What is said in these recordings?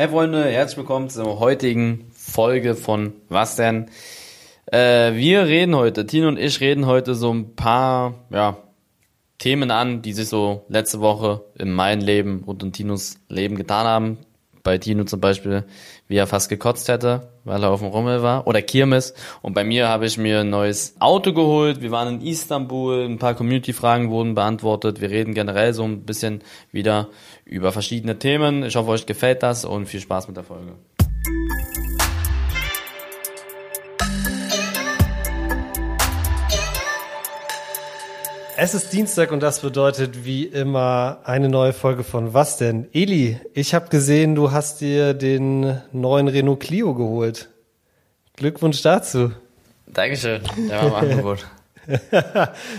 Hey Freunde, herzlich willkommen zur heutigen Folge von Was denn? Äh, wir reden heute, Tino und ich reden heute so ein paar ja, Themen an, die sich so letzte Woche in meinem Leben und in Tinos Leben getan haben. Bei Tino zum Beispiel, wie er fast gekotzt hätte, weil er auf dem Rummel war. Oder Kirmes. Und bei mir habe ich mir ein neues Auto geholt. Wir waren in Istanbul. Ein paar Community-Fragen wurden beantwortet. Wir reden generell so ein bisschen wieder über verschiedene Themen. Ich hoffe, euch gefällt das und viel Spaß mit der Folge. Es ist Dienstag und das bedeutet wie immer eine neue Folge von Was denn? Eli, ich habe gesehen, du hast dir den neuen Renault Clio geholt. Glückwunsch dazu. Dankeschön. Der war im Angebot.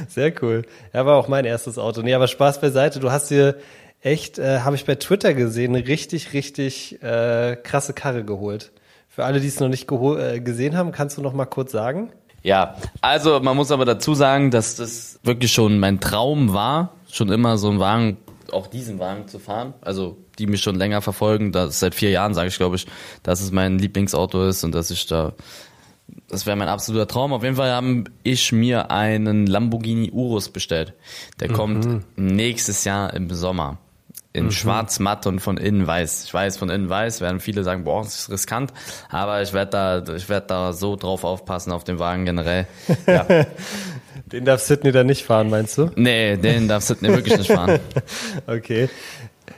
Sehr cool. Er war auch mein erstes Auto. Nee, aber Spaß beiseite. Du hast dir echt, äh, habe ich bei Twitter gesehen, eine richtig, richtig äh, krasse Karre geholt. Für alle, die es noch nicht äh, gesehen haben, kannst du noch mal kurz sagen? Ja, also man muss aber dazu sagen, dass das wirklich schon mein Traum war, schon immer so einen Wagen, auch diesen Wagen zu fahren. Also die mich schon länger verfolgen, das seit vier Jahren sage ich, glaube ich, dass es mein Lieblingsauto ist und dass ich da, das wäre mein absoluter Traum. Auf jeden Fall habe ich mir einen Lamborghini Urus bestellt. Der mhm. kommt nächstes Jahr im Sommer in mhm. schwarz matt und von innen weiß. Ich weiß, von innen weiß werden viele sagen, boah, das ist riskant, aber ich werde da, ich werde da so drauf aufpassen auf dem Wagen generell. Ja. den darf Sydney dann nicht fahren, meinst du? Nee, den darf Sydney wirklich nicht fahren. okay.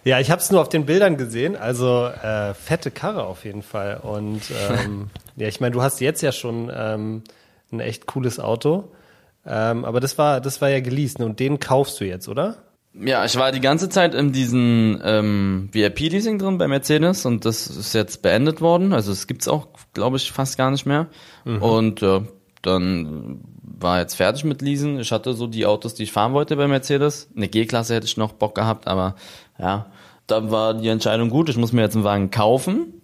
Ja, ich habe es nur auf den Bildern gesehen, also äh, fette Karre auf jeden Fall. Und ähm, ja, ich meine, du hast jetzt ja schon ähm, ein echt cooles Auto, ähm, aber das war, das war ja geleast ne? und den kaufst du jetzt, oder? Ja, ich war die ganze Zeit in diesem ähm, VIP-Leasing drin bei Mercedes und das ist jetzt beendet worden. Also es gibt's auch, glaube ich, fast gar nicht mehr. Mhm. Und ja, dann war jetzt fertig mit Leasen. Ich hatte so die Autos, die ich fahren wollte bei Mercedes. Eine G-Klasse hätte ich noch Bock gehabt, aber ja, dann war die Entscheidung gut. Ich muss mir jetzt einen Wagen kaufen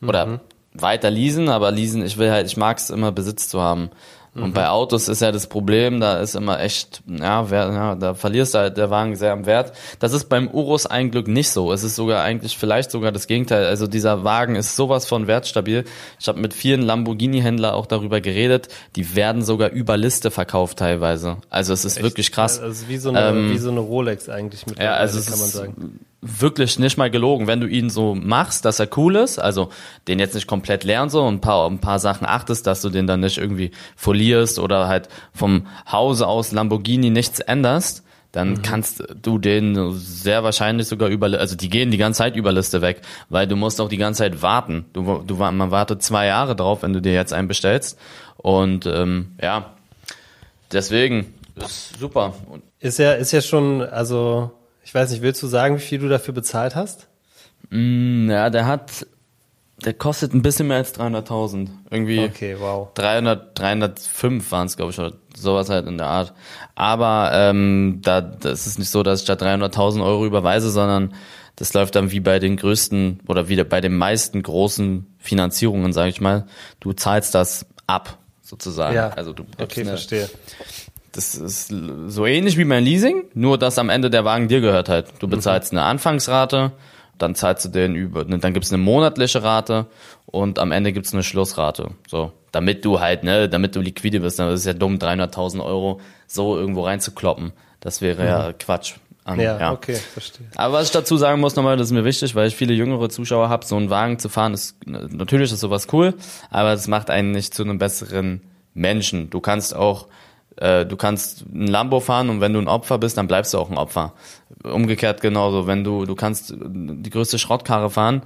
oder mhm. weiter leasen, aber leasen, ich will halt, ich mag es immer Besitz zu haben. Und bei Autos ist ja das Problem, da ist immer echt, ja, wer, ja, da verlierst du halt der Wagen sehr am Wert. Das ist beim Urus ein Glück nicht so. Es ist sogar eigentlich vielleicht sogar das Gegenteil. Also dieser Wagen ist sowas von wertstabil. Ich habe mit vielen Lamborghini-Händlern auch darüber geredet. Die werden sogar über Liste verkauft teilweise. Also es ist echt? wirklich krass. Also wie so eine, ähm, wie so eine Rolex eigentlich mit ja, also kann man sagen wirklich nicht mal gelogen. Wenn du ihn so machst, dass er cool ist, also den jetzt nicht komplett lernen so und ein paar, ein paar Sachen achtest, dass du den dann nicht irgendwie folierst oder halt vom Hause aus Lamborghini nichts änderst, dann mhm. kannst du den sehr wahrscheinlich sogar über, also die gehen die ganze Zeit über Liste weg, weil du musst auch die ganze Zeit warten. Du, du man wartet zwei Jahre drauf, wenn du dir jetzt einen bestellst. Und ähm, ja, deswegen ist super. Ist ja, ist ja schon, also ich weiß nicht, willst du sagen, wie viel du dafür bezahlt hast? Mm, ja, der hat, der kostet ein bisschen mehr als 300.000. Irgendwie okay, wow. 300, 305 waren es, glaube ich, oder sowas halt in der Art. Aber ähm, da, das ist nicht so, dass ich da 300.000 Euro überweise, sondern das läuft dann wie bei den größten oder wieder bei den meisten großen Finanzierungen, sage ich mal. Du zahlst das ab, sozusagen. Ja, also du okay, eine, verstehe das ist so ähnlich wie mein Leasing, nur dass am Ende der Wagen dir gehört halt. Du bezahlst mhm. eine Anfangsrate, dann zahlst du den über, dann gibt's eine monatliche Rate und am Ende gibt's eine Schlussrate. So, damit du halt, ne, damit du liquide bist. Das ist ja dumm, 300.000 Euro so irgendwo reinzukloppen. Das wäre mhm. ja Quatsch. An, ja, ja, okay, verstehe. Aber was ich dazu sagen muss nochmal, das ist mir wichtig, weil ich viele jüngere Zuschauer habe, so einen Wagen zu fahren, ist natürlich ist sowas cool, aber es macht einen nicht zu einem besseren Menschen. Du kannst auch äh, du kannst ein Lambo fahren und wenn du ein Opfer bist, dann bleibst du auch ein Opfer. Umgekehrt genauso, wenn du, du kannst die größte Schrottkarre fahren,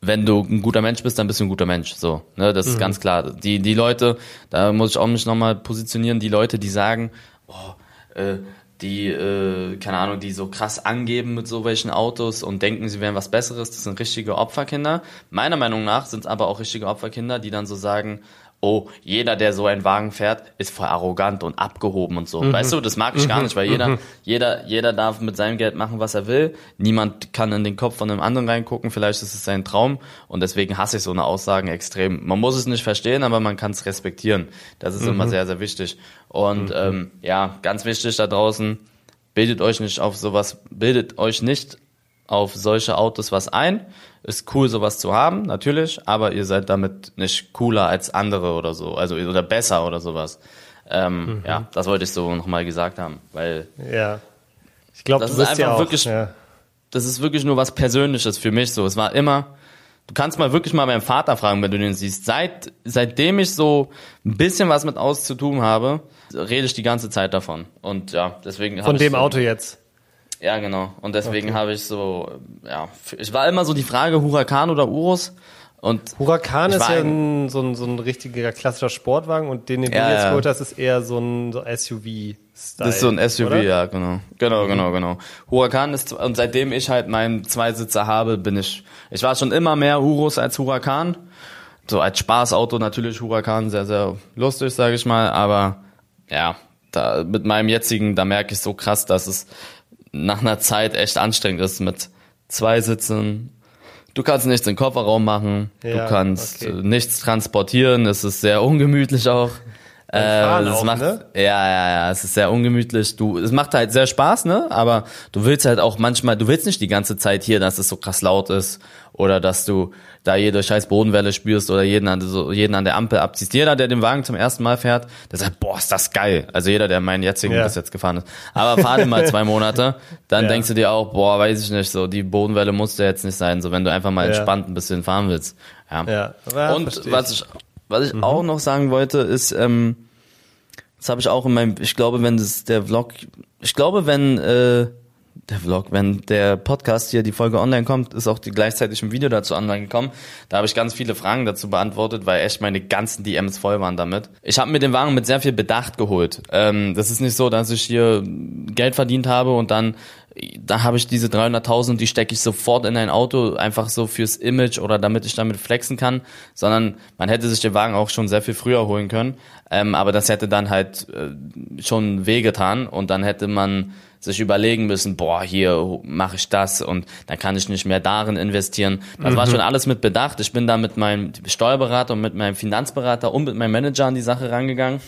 wenn du ein guter Mensch bist, dann bist du ein guter Mensch. So, ne, das mhm. ist ganz klar. Die, die Leute, da muss ich auch mich nochmal positionieren, die Leute, die sagen, oh, äh, die, äh, keine Ahnung, die so krass angeben mit so welchen Autos und denken, sie wären was Besseres, das sind richtige Opferkinder. Meiner Meinung nach sind es aber auch richtige Opferkinder, die dann so sagen, oh, jeder, der so einen Wagen fährt, ist voll arrogant und abgehoben und so. Mhm. Weißt du, das mag ich mhm. gar nicht, weil jeder, mhm. jeder, jeder darf mit seinem Geld machen, was er will. Niemand kann in den Kopf von einem anderen reingucken. Vielleicht ist es sein Traum und deswegen hasse ich so eine Aussagen extrem. Man muss es nicht verstehen, aber man kann es respektieren. Das ist immer mhm. sehr, sehr wichtig. Und mhm. ähm, ja, ganz wichtig da draußen, bildet euch nicht auf sowas, bildet euch nicht auf solche Autos was ein ist cool, sowas zu haben, natürlich, aber ihr seid damit nicht cooler als andere oder so, also oder besser oder sowas. Ähm, Mhm. Ja, das wollte ich so nochmal gesagt haben, weil Ja. Ich glaube, Das ist ja einfach auch, wirklich- ja. das ist wirklich nur was Persönliches für mich so. Es war immer, du kannst mal wirklich mal meinen Vater fragen, wenn du den siehst. Seit, seitdem ich so ein bisschen was mit aus zu tun habe, rede ich die ganze Zeit davon. Und ja, deswegen Von dem so, Auto jetzt. Ja, genau. Und deswegen habe ich so, ja, ich war immer so die Frage Huracan oder Urus. Und Huracan ist ja ein- so, ein, so ein richtiger klassischer Sportwagen und den, den Ja, du jetzt geholt hast, ist eher so ein so SUV-Style. Das ist so ein SUV, oder? ja, genau. Genau, genau, genau. Huracan ist, und seitdem ich halt meinen Zweisitzer habe, bin ich, ich war schon immer mehr Urus als Huracan. So als Spaßauto natürlich Huracan, sehr, sehr lustig, sage ich mal, aber ja, da, mit meinem jetzigen, da merke ich so krass, dass es nach einer Zeit echt anstrengend ist mit zwei Sitzen. Du kannst nichts im Kofferraum machen, Ja, du kannst okay. äh, nichts transportieren, es ist sehr ungemütlich auch. Äh, das auch, macht, ne? ja, ja, ja, es ist sehr ungemütlich. Du, es macht halt sehr Spaß, ne? Aber du willst halt auch manchmal, du willst nicht die ganze Zeit hier, dass es so krass laut ist oder dass du da jede scheiß Bodenwelle spürst oder jeden an, so, jeden an der Ampel abziehst. Jeder, der den Wagen zum ersten Mal fährt, der sagt, boah, ist das geil. Also jeder, der meinen jetzigen Ja. bis jetzt gefahren ist. Aber fahr den mal zwei Monate, dann Ja. denkst du dir auch, boah, weiß ich nicht, so die Bodenwelle muss ja jetzt nicht sein, so wenn du einfach mal Ja. entspannt ein bisschen fahren willst. Ja. Ja, ja Und was ich, was ich auch noch sagen wollte, ist, ähm, das habe ich auch in meinem, ich glaube, wenn das der Vlog, ich glaube, wenn äh, der Vlog, wenn der Podcast hier, die Folge online kommt, ist auch die gleichzeitig ein Video dazu online gekommen. Da habe ich ganz viele Fragen dazu beantwortet, weil echt meine ganzen DMs voll waren damit. Ich habe mir den Wagen mit sehr viel Bedacht geholt. Ähm, das ist nicht so, dass ich hier Geld verdient habe und dann da habe ich diese 300.000, die stecke ich sofort in ein Auto, einfach so fürs Image oder damit ich damit flexen kann, sondern man hätte sich den Wagen auch schon sehr viel früher holen können, ähm, aber das hätte dann halt äh, schon wehgetan und dann hätte man sich überlegen müssen, boah, hier mache ich das und dann kann ich nicht mehr darin investieren. Das war schon alles mit Bedacht. Ich bin da mit meinem Steuerberater und mit meinem Finanzberater und mit meinem Manager an die Sache rangegangen.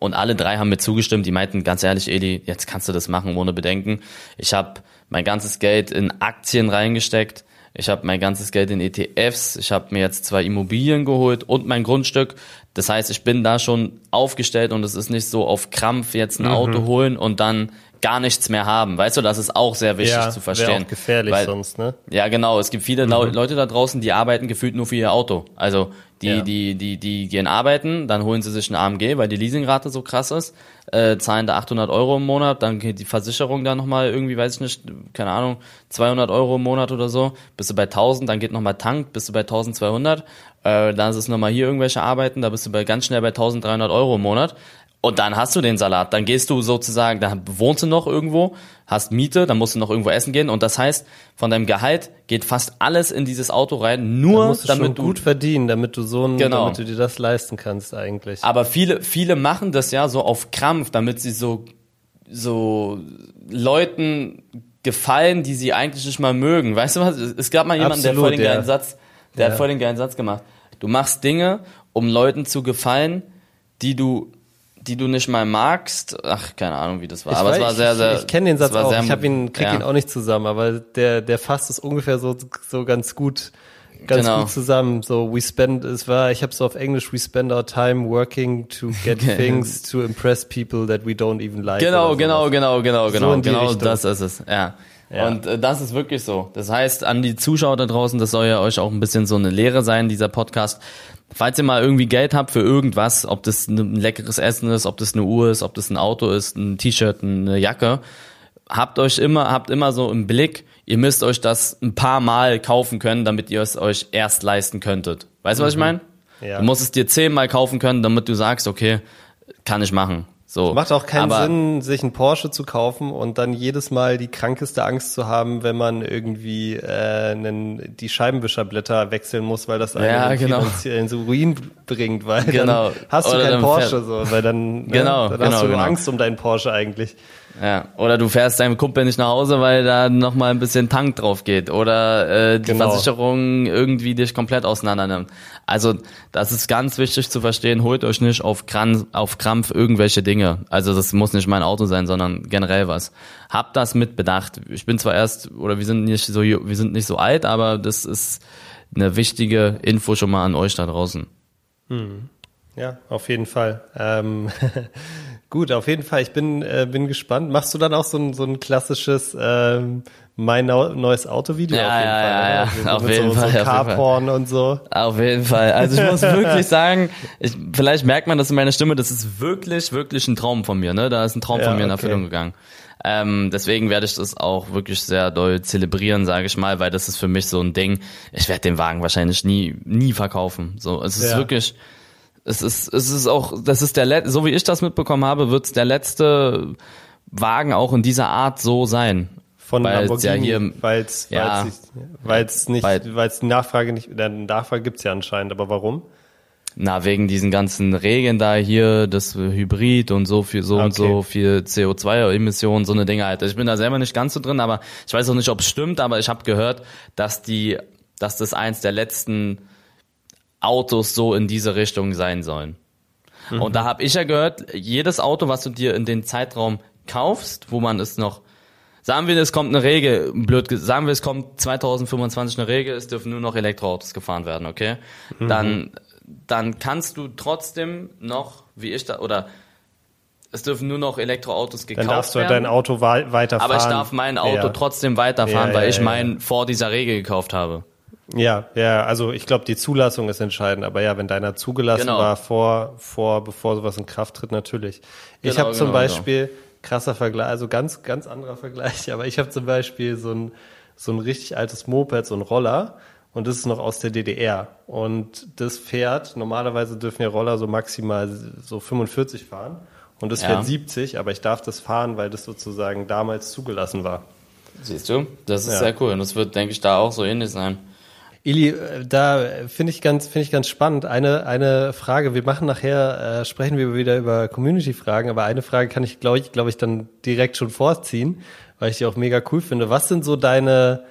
Und alle drei haben mir zugestimmt. Die meinten, ganz ehrlich, Eli, jetzt kannst du das machen ohne Bedenken. Ich habe mein ganzes Geld in Aktien reingesteckt. Ich habe mein ganzes Geld in ETFs. Ich habe mir jetzt zwei Immobilien geholt und mein Grundstück. Das heißt, ich bin da schon aufgestellt und es ist nicht so auf Krampf jetzt ein Auto holen und dann gar nichts mehr haben. Weißt du, das ist auch sehr wichtig ja, zu verstehen. auch gefährlich Weil- sonst, ne? ja, genau. Es gibt viele Lau- Leute da draußen, die arbeiten gefühlt nur für ihr Auto. Also die, Ja. die, die, die gehen arbeiten, dann holen sie sich eine AMG, weil die Leasingrate so krass ist, äh, zahlen da 800 Euro im Monat, dann geht die Versicherung da nochmal irgendwie, weiß ich nicht, keine Ahnung, 200 Euro im Monat oder so, bist du bei 1000, dann geht nochmal Tank, bist du bei 1200, äh, dann ist es nochmal hier irgendwelche Arbeiten, da bist du bei ganz schnell bei 1300 Euro im Monat. Und dann hast du den Salat. Dann gehst du sozusagen, dann wohnst du noch irgendwo, hast Miete, dann musst du noch irgendwo essen gehen. Und das heißt, von deinem Gehalt geht fast alles in dieses Auto rein, nur musst du damit du. gut verdienen, damit du so ein, Genau. damit du dir das leisten kannst eigentlich. Aber viele, viele machen das ja so auf Krampf, damit sie so, so Leuten gefallen, die sie eigentlich nicht mal mögen. Weißt du was? Es gab mal jemanden, der Absolut, voll den ja. geilen Satz, der Ja. hat voll den geilen Satz gemacht. Du machst Dinge, um Leuten zu gefallen, die du die du nicht mal magst. Ach, keine Ahnung, wie das war. Ich aber weiß, es war sehr, sehr. Ich, ich kenne den Satz auch. sehr Ich habe ihn, krieg ja. ihn auch nicht zusammen, aber der, der fasst es ungefähr so, so ganz gut, ganz Genau. gut zusammen. So, we spend, es war, ich habe so auf Englisch, we spend our time working to get things to impress people that we don't even like. Genau, genau, genau, genau, genau, in die genau, Richtung. das ist es, ja. Ja. Und äh, das ist wirklich so. Das heißt, an die Zuschauer da draußen, das soll ja euch auch ein bisschen so eine Lehre sein, dieser Podcast. Falls ihr mal irgendwie Geld habt für irgendwas, ob das ein leckeres Essen ist, ob das eine Uhr ist, ob das ein Auto ist, ein T-Shirt, eine Jacke, habt euch immer, habt immer so im Blick, ihr müsst euch das ein paar Mal kaufen können, damit ihr es euch erst leisten könntet. Weißt du, was ich meine? Ja. Du musst es dir zehnmal kaufen können, damit du sagst, okay, kann ich machen. So. Macht auch keinen Aber- Sinn, sich einen Porsche zu kaufen und dann jedes Mal die krankeste Angst zu haben, wenn man irgendwie äh, einen, die Scheibenwischerblätter wechseln muss, weil das einen Ja, in genau. finanziellen ins Ruin bringt, weil Genau. dann hast du Oder keinen Porsche so, weil dann, ne, Genau, dann genau, hast du genau. Angst um deinen Porsche eigentlich. Ja, oder du fährst deinem Kumpel nicht nach Hause, weil da noch mal ein bisschen Tank drauf geht oder äh, die Genau. Versicherung irgendwie dich komplett auseinander nimmt. Also das ist ganz wichtig zu verstehen. Holt euch nicht auf, Kran auf Krampf irgendwelche Dinge. Also das muss nicht mein Auto sein, sondern generell was. Habt das mit Bedacht. Ich bin zwar erst oder wir sind nicht so wir sind nicht so alt, aber das ist eine wichtige Info schon mal an euch da draußen. Ja, auf jeden Fall. Ähm, gut, auf jeden Fall. Ich bin, äh, bin gespannt. Machst du dann auch so ein, so ein klassisches ähm, mein neues Auto-Video? Ja, auf jeden ja, Fall. ja, oder? ja, Also auf mit jeden so, Fall, So. Carporn und so. Auf jeden Fall. Also ich muss wirklich sagen, ich, vielleicht merkt man das in meiner Stimme, das ist wirklich, wirklich ein Traum von mir. Ne? Da ist ein Traum Ja, von mir in okay. Erfüllung gegangen. Ähm, deswegen werde ich das auch wirklich sehr doll zelebrieren, sage ich mal, weil das ist für mich so ein Ding. Ich werde den Wagen wahrscheinlich nie, nie verkaufen. So, es ist Ja. wirklich, es ist, es ist auch, das ist der, Let so wie ich das mitbekommen habe, wird es der letzte Wagen auch in dieser Art so sein. Von Weil es ja Lamborghini, hier- weil es Ja. weil's nicht, Weil- es die Nachfrage nicht, äh, Nachfrage gibt's ja anscheinend, aber warum? Na, wegen diesen ganzen Regeln da hier, das Hybrid und so viel, so und Okay. so viel CO2-Emissionen, so eine Dinge halt. Ich bin da selber nicht ganz so drin, aber ich weiß auch nicht, ob es stimmt, aber ich habe gehört, dass die, dass das eins der letzten Autos so in diese Richtung sein sollen. Und da habe ich ja gehört, jedes Auto, was du dir in den Zeitraum kaufst, wo man es noch Sagen wir, es kommt eine Regel, blöd, ge- sagen wir, es kommt 2025 eine Regel, es dürfen nur noch Elektroautos gefahren werden, okay? Dann, dann kannst du trotzdem noch, wie ich da, oder es dürfen nur noch Elektroautos Dann gekauft darfst du werden. dein Auto weiterfahren. aber ich darf mein Auto ja. trotzdem weiterfahren, Ja, weil ja, ich mein vor dieser Regel gekauft habe. Ja, ja, also ich glaube, die Zulassung ist entscheidend, aber ja, wenn deiner zugelassen Genau. war vor, vor, bevor sowas in Kraft tritt, natürlich. ich Genau, habe zum genau, Beispiel, krasser Vergleich, also ganz, ganz anderer Vergleich, aber ich habe zum Beispiel so ein, so ein richtig altes Moped, so ein Roller, und das ist noch aus der DDR. Und das fährt, normalerweise dürfen ja Roller so maximal so 45 fahren. Und das Ja. fährt 70, aber ich darf das fahren, weil das sozusagen damals zugelassen war. Siehst du? Das ist Ja. sehr cool und das wird, denke ich, da auch so ähnlich sein. Ili, äh, da finde ich ganz, finde ich ganz spannend. Eine, eine Frage. Wir machen nachher, äh, sprechen wir wieder über Community-Fragen, aber eine Frage kann ich, glaube ich, glaube ich, dann direkt schon vorziehen, weil ich die auch mega cool finde. Was sind so deine,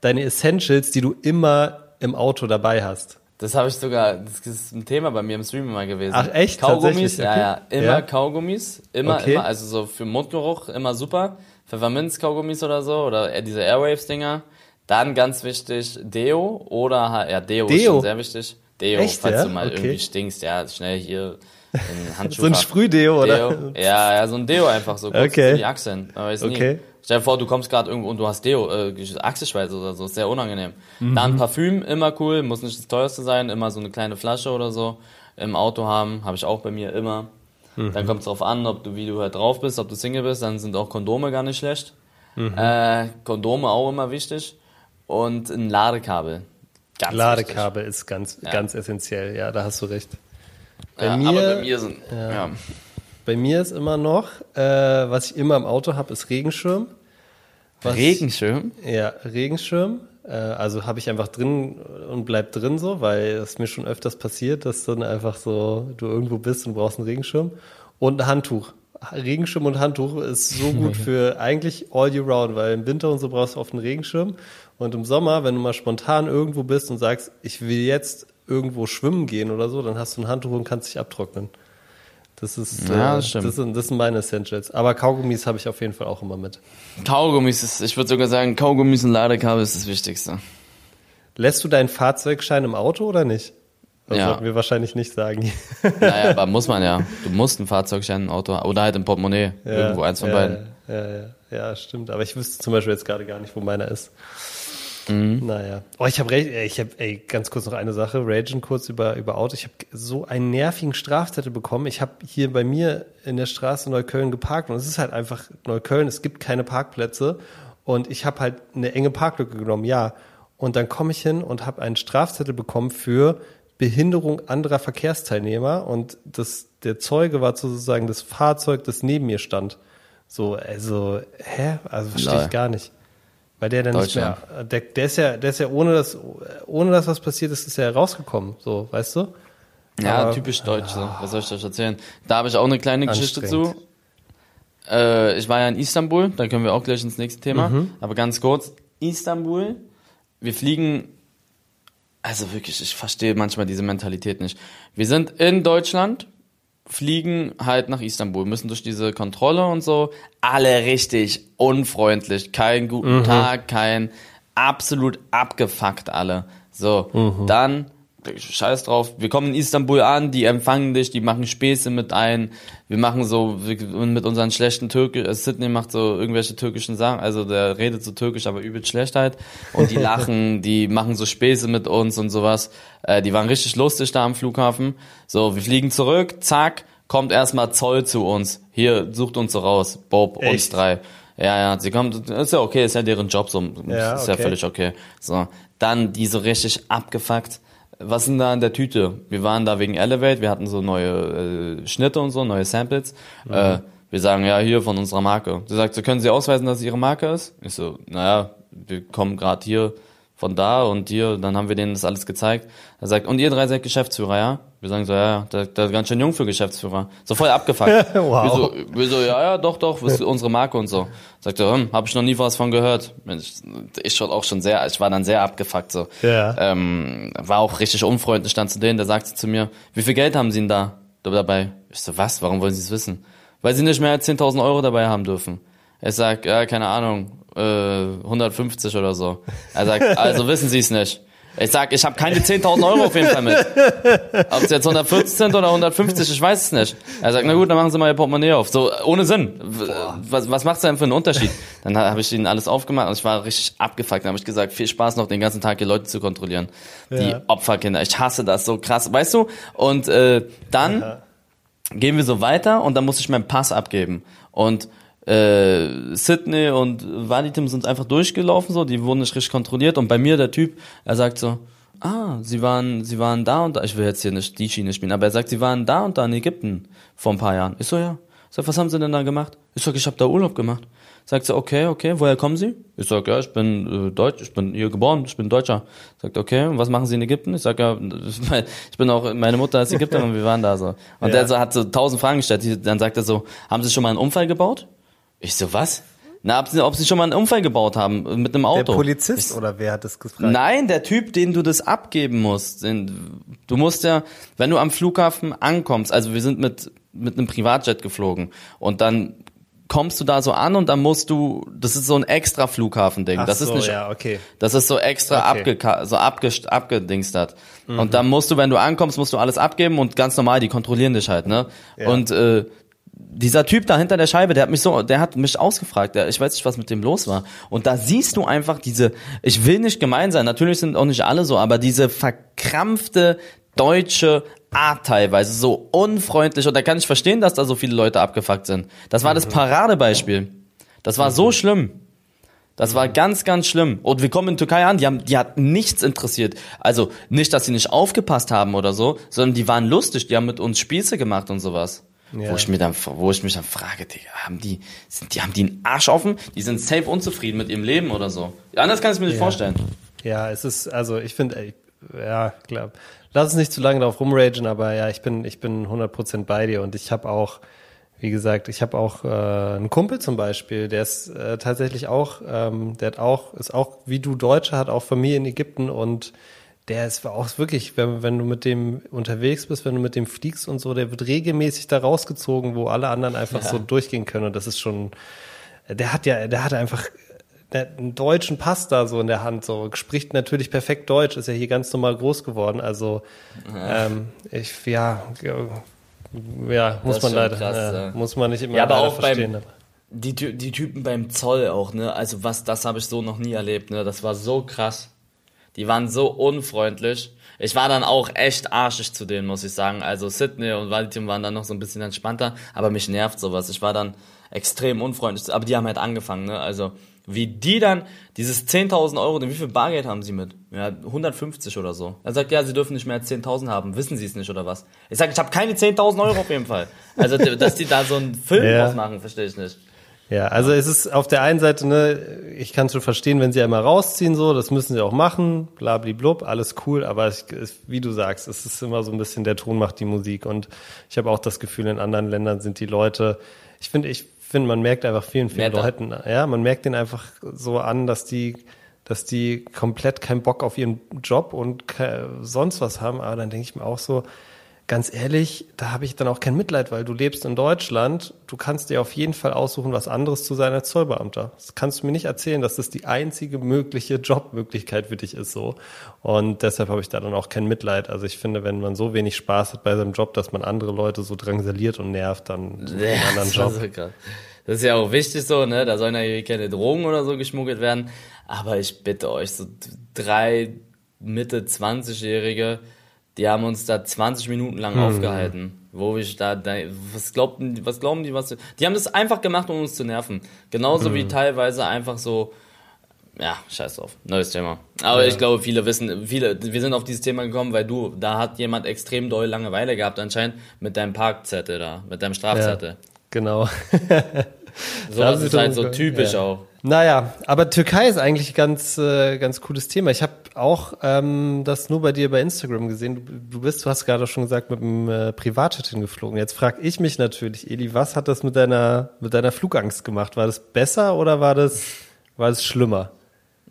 deine Essentials, die du immer im Auto dabei hast? Das habe ich sogar, das ist ein Thema bei mir im Stream immer gewesen. Ach, echt? Kaugummis, Tatsächlich? ja, Okay. ja. Immer Ja. Kaugummis, immer, Okay. immer, also so für Mundgeruch immer super. Pfefferminz-Kaugummis oder so, oder diese Airwaves-Dinger. Dann ganz wichtig, Deo oder, halt- ja, Deo, ist Deo? schon sehr wichtig. Deo, Echt, falls ja? du mal Okay. irgendwie stinkst, ja, schnell hier in Handschuh. So ein Sprühdeo, oder? Deo. Ja, ja, so ein Deo einfach so, kurz Okay. für die Achseln. Man weiß nie. Okay. Stell dir vor, du kommst gerade irgendwo und du hast Deo, äh, Achselschweiß oder so, ist sehr unangenehm. Mhm. Dann Parfüm, immer cool, muss nicht das teuerste sein, immer so eine kleine Flasche oder so im Auto haben, habe ich auch bei mir immer. Mhm. Dann kommt es drauf an, ob du, wie du halt drauf bist, ob du Single bist, dann sind auch Kondome gar nicht schlecht. Mhm. Äh, Kondome auch immer wichtig. Und ein Ladekabel. Ganz Ladekabel ist ganz, Ja. ganz essentiell. Ja, da hast du recht. Wichtig. Bei Ja, mir- aber bei mir sind, ja. Bei mir ist immer noch, äh, was ich immer im Auto habe, ist Regenschirm. Was- Regenschirm. Ja, Regenschirm. Äh, also habe ich einfach drin und bleib drin so, weil es mir schon öfters passiert, dass dann einfach so, du irgendwo bist und brauchst einen Regenschirm. Und ein Handtuch. Regenschirm und Handtuch ist so gut für eigentlich all year round, weil im Winter und so brauchst du oft einen Regenschirm. Und im Sommer, wenn du mal spontan irgendwo bist und sagst, ich will jetzt irgendwo schwimmen gehen oder so, dann hast du ein Handtuch und kannst dich abtrocknen. Das ist, Ja, äh, das stimmt. das, sind, das sind meine Essentials. Aber Kaugummis habe ich auf jeden Fall auch immer mit. Kaugummis ist, ich würde sogar sagen, Kaugummis und Ladekabel ist das Wichtigste. Lässt du deinen Fahrzeugschein im Auto oder nicht? Das Ja. sollten wir wahrscheinlich nicht sagen. Naja, aber muss man ja. Du musst ein Fahrzeugschein im Auto oder halt im Portemonnaie. Irgendwo eins von ja, beiden. Ja, ja, ja, stimmt. Aber ich wüsste zum Beispiel jetzt gerade gar nicht, wo meiner ist. Mhm. Naja. Oh, ich habe recht, ich habe, ey, ganz kurz noch eine Sache, ragen kurz über, über Auto. Ich habe so einen nervigen Strafzettel bekommen. Ich habe hier bei mir in der Straße Neukölln geparkt und es ist halt einfach Neukölln, es gibt keine Parkplätze und ich habe halt eine enge Parklücke genommen, ja. Und dann komme ich hin und habe einen Strafzettel bekommen für Behinderung anderer Verkehrsteilnehmer und das, der Zeuge war sozusagen das Fahrzeug, das neben mir stand. So, also, hä? Also verstehe ich gar nicht. Weil der dann nicht mehr, der, der ist ja, der ist ja ohne dass, ohne dass was passiert ist, ist er rausgekommen, so, weißt du? Ja, Aber- typisch deutsch, so. Was soll ich euch erzählen? Da habe ich auch eine kleine Geschichte zu. Äh, ich war ja in Istanbul, da können wir auch gleich ins nächste Thema. Mhm. Aber ganz kurz, Istanbul, wir fliegen, also wirklich, ich verstehe manchmal diese Mentalität nicht. Wir sind in Deutschland, fliegen halt nach Istanbul, müssen durch diese Kontrolle und so, alle richtig unfreundlich, keinen guten Tag, kein absolut abgefuckt alle. So, dann Scheiß drauf, wir kommen in Istanbul an, die empfangen dich, die machen Späße mit ein, wir machen so mit unseren schlechten Türkisch, äh, Sydney macht so irgendwelche türkischen Sachen, also der redet so türkisch, aber übel schlecht halt und die lachen, die machen so Späße mit uns und sowas, äh, die waren richtig lustig da am Flughafen. So, wir fliegen zurück, zack, kommt erstmal Zoll zu uns, hier, sucht uns so raus, Bob, uns Echt? drei. Ja, ja, sie kommt, ist ja okay, ist ja deren Job, so, Ja, ist ja okay. völlig okay. So, dann die so richtig abgefuckt. Was sind da in der Tüte? Wir waren da wegen Elevate, wir hatten so neue äh, Schnitte und so, neue Samples. Äh, wir sagen, ja, hier von unserer Marke. Sie sagt, so können Sie ausweisen, dass es Ihre Marke ist? Ich so, naja, wir kommen gerade hier von da und hier, dann haben wir denen das alles gezeigt. Er sagt, und ihr drei seid Geschäftsführer, ja? Wir sagen so, ja, ja, der, der ist ganz schön jung für Geschäftsführer. So voll abgefuckt. Wow. Wir so, wir so, ja, ja, doch, doch, ist unsere Marke und so. Sagt er, hm, hab ich noch nie was von gehört. Ich, ich schon auch schon sehr, ich war dann sehr abgefuckt so. Ja. Ähm, war auch richtig unfreundlich, stand zu denen, der sagte zu mir, wie viel Geld haben Sie denn da dabei? Ich so, was, warum wollen Sie es wissen? Weil Sie nicht mehr als 10.000 Euro dabei haben dürfen. Er sagt, ja, keine Ahnung, äh, 150 oder so. Er sagt, also wissen Sie es nicht. Ich sag, ich habe keine 10.000 Euro auf jeden Fall mit. Ob es jetzt 140 sind oder 150, ich weiß es nicht. Er sagt, na gut, dann machen Sie mal Ihr Portemonnaie auf. So, ohne Sinn. W- Was, was macht's denn für einen Unterschied? Dann habe ich ihnen alles aufgemacht und ich war richtig abgefuckt. Dann habe ich gesagt, viel Spaß noch den ganzen Tag hier Leute zu kontrollieren. Die Ja. Opferkinder. Ich hasse das so krass, weißt du? Und äh, dann gehen wir so weiter und dann muss ich meinen Pass abgeben. Und äh, Sydney und Valitim sind einfach durchgelaufen, so, die wurden nicht richtig kontrolliert. Und bei mir der Typ, er sagt so, ah, sie waren, sie waren da und da. Ich will jetzt hier nicht die Schiene spielen, aber er sagt, sie waren da und da in Ägypten vor ein paar Jahren. Ich so, ja. Sag, was haben sie denn da gemacht? Ich sag, ich habe da Urlaub gemacht. Sagt sie, okay, okay, woher kommen Sie? Ich sag, ja, ich bin äh, Deutsch, ich bin hier geboren, ich bin Deutscher. Sagt, okay, und was machen Sie in Ägypten? Ich sag, ja, ich bin auch, meine Mutter ist Ägypterin, wir waren da so. Und Ja. der so, hat so tausend Fragen gestellt. Dann sagt er so, haben Sie schon mal einen Unfall gebaut? Ich so, was? Na, ob Sie, ob Sie schon mal einen Unfall gebaut haben äh, mit einem Der Auto? Polizist oder wer hat das gefragt? Nein, der Typ, den du das abgeben musst. Den- Du musst ja, wenn du am Flughafen ankommst, also wir sind mit, mit einem Privatjet geflogen und dann kommst du da so an und dann musst du, das ist so ein extra Flughafending. Ach das ist so, nicht, ja, okay. das ist so extra Okay. abge, so abge, abgedingstert. Und dann musst du, wenn du ankommst, musst du alles abgeben und ganz normal, die kontrollieren dich halt, ne? Ja. Und äh, dieser Typ da hinter der Scheibe, der hat mich so, der hat mich ausgefragt. Der, ich weiß nicht, was mit dem los war. Und da siehst du einfach diese, ich will nicht gemein sein, natürlich sind auch nicht alle so, aber diese verkrampfte deutsche Art teilweise, so unfreundlich. Und da kann ich verstehen, dass da so viele Leute abgefuckt sind. Das war das Paradebeispiel. Das war so schlimm. Das war ganz, ganz schlimm. Und wir kommen in Türkei an, die haben, die hat nichts interessiert. Also nicht, dass sie nicht aufgepasst haben oder so, sondern die waren lustig, die haben mit uns Spieße gemacht und sowas. Ja. Wo ich mir dann, wo ich mich dann frage, Digga, haben die, sind, die haben die einen Arsch offen? Die sind safe unzufrieden mit ihrem Leben oder so. Anders kann ich mir nicht Ja. vorstellen. Ja, es ist, also ich finde, ja, klar. Lass uns nicht zu lange darauf rumragen, aber ja, ich bin, ich bin 100% bei dir und ich habe auch, wie gesagt, ich habe auch äh, einen Kumpel zum Beispiel, der ist äh, tatsächlich auch, ähm, der hat auch, ist auch wie du Deutscher, hat auch Familie in Ägypten und der ist auch wirklich, wenn, wenn du mit dem unterwegs bist, wenn du mit dem fliegst und so, der wird regelmäßig da rausgezogen, wo alle anderen einfach Ja. so durchgehen können und das ist schon, der hat ja, der hat einfach einen deutschen Pass da so in der Hand, so spricht natürlich perfekt Deutsch, ist ja hier ganz normal groß geworden. Also ähm, ich ja ja muss man leider krass, ja, muss man nicht immer Ja, aber auch beim- verstehen. Die, Ty- die Typen beim Zoll auch, ne? Also was, das habe ich so noch nie erlebt, ne? Das war so krass. Die waren so unfreundlich. Ich war dann auch echt arschig zu denen, muss ich sagen. Also Sydney und Valentin waren dann noch so ein bisschen entspannter, aber mich nervt sowas. Ich war dann extrem unfreundlich, aber die haben halt angefangen, ne? Also wie die dann dieses 10.000 Euro, denn wie viel Bargeld haben sie mit? Ja, 150 oder so. Er sagt, ja, sie dürfen nicht mehr als 10.000 haben. Wissen sie es nicht oder was? Ich sag, ich habe keine 10.000 Euro auf jeden Fall. Also, dass die da so einen Film Ja. draus machen, verstehe ich nicht. Ja, also es ist auf der einen Seite, ne, ich kann schon verstehen, wenn sie einmal rausziehen, so, das müssen sie auch machen, blablablub, alles cool, aber es, wie du sagst, es ist immer so ein bisschen der Ton macht die Musik und ich habe auch das Gefühl, in anderen Ländern sind die Leute, ich finde, ich finde, man merkt einfach vielen, vielen Netter. Leuten, ja, man merkt denen einfach so an, dass die, dass die komplett keinen Bock auf ihren Job und sonst was haben. Aber dann denke ich mir auch so, ganz ehrlich, da habe ich dann auch kein Mitleid, weil du lebst in Deutschland, du kannst dir auf jeden Fall aussuchen, was anderes zu sein als Zollbeamter. Das kannst du mir nicht erzählen, dass das die einzige mögliche Jobmöglichkeit für dich ist so. Und deshalb habe ich da dann auch kein Mitleid. Also ich finde, wenn man so wenig Spaß hat bei seinem Job, dass man andere Leute so drangsaliert und nervt, dann Ja, einen anderen das, Job. so krass. das ist ja auch wichtig so, ne? Da sollen ja keine Drogen oder so geschmuggelt werden. Aber ich bitte euch, so drei Mitte 20-Jährige, die haben uns da 20 Minuten lang aufgehalten. Wo ich da, da was glaubten, was glauben die, was, die haben das einfach gemacht, um uns zu nerven. Genauso wie teilweise einfach so, ja, scheiß drauf, neues Thema. Aber ich glaube, viele wissen, viele, wir sind auf dieses Thema gekommen, weil du, da hat jemand extrem doll Langeweile gehabt anscheinend mit deinem Parkzettel da, mit deinem Strafzettel. Genau. So, Da das ist halt so typisch ja. auch. Naja, aber Türkei ist eigentlich ganz, äh, ganz cooles Thema. Ich habe auch ähm, das nur bei dir bei Instagram gesehen. Du, du bist, du hast gerade schon gesagt, mit dem äh, Privatjet hingeflogen. Jetzt frage ich mich natürlich, Eli, was hat das mit deiner, mit deiner Flugangst gemacht? War das besser oder war das, war das schlimmer?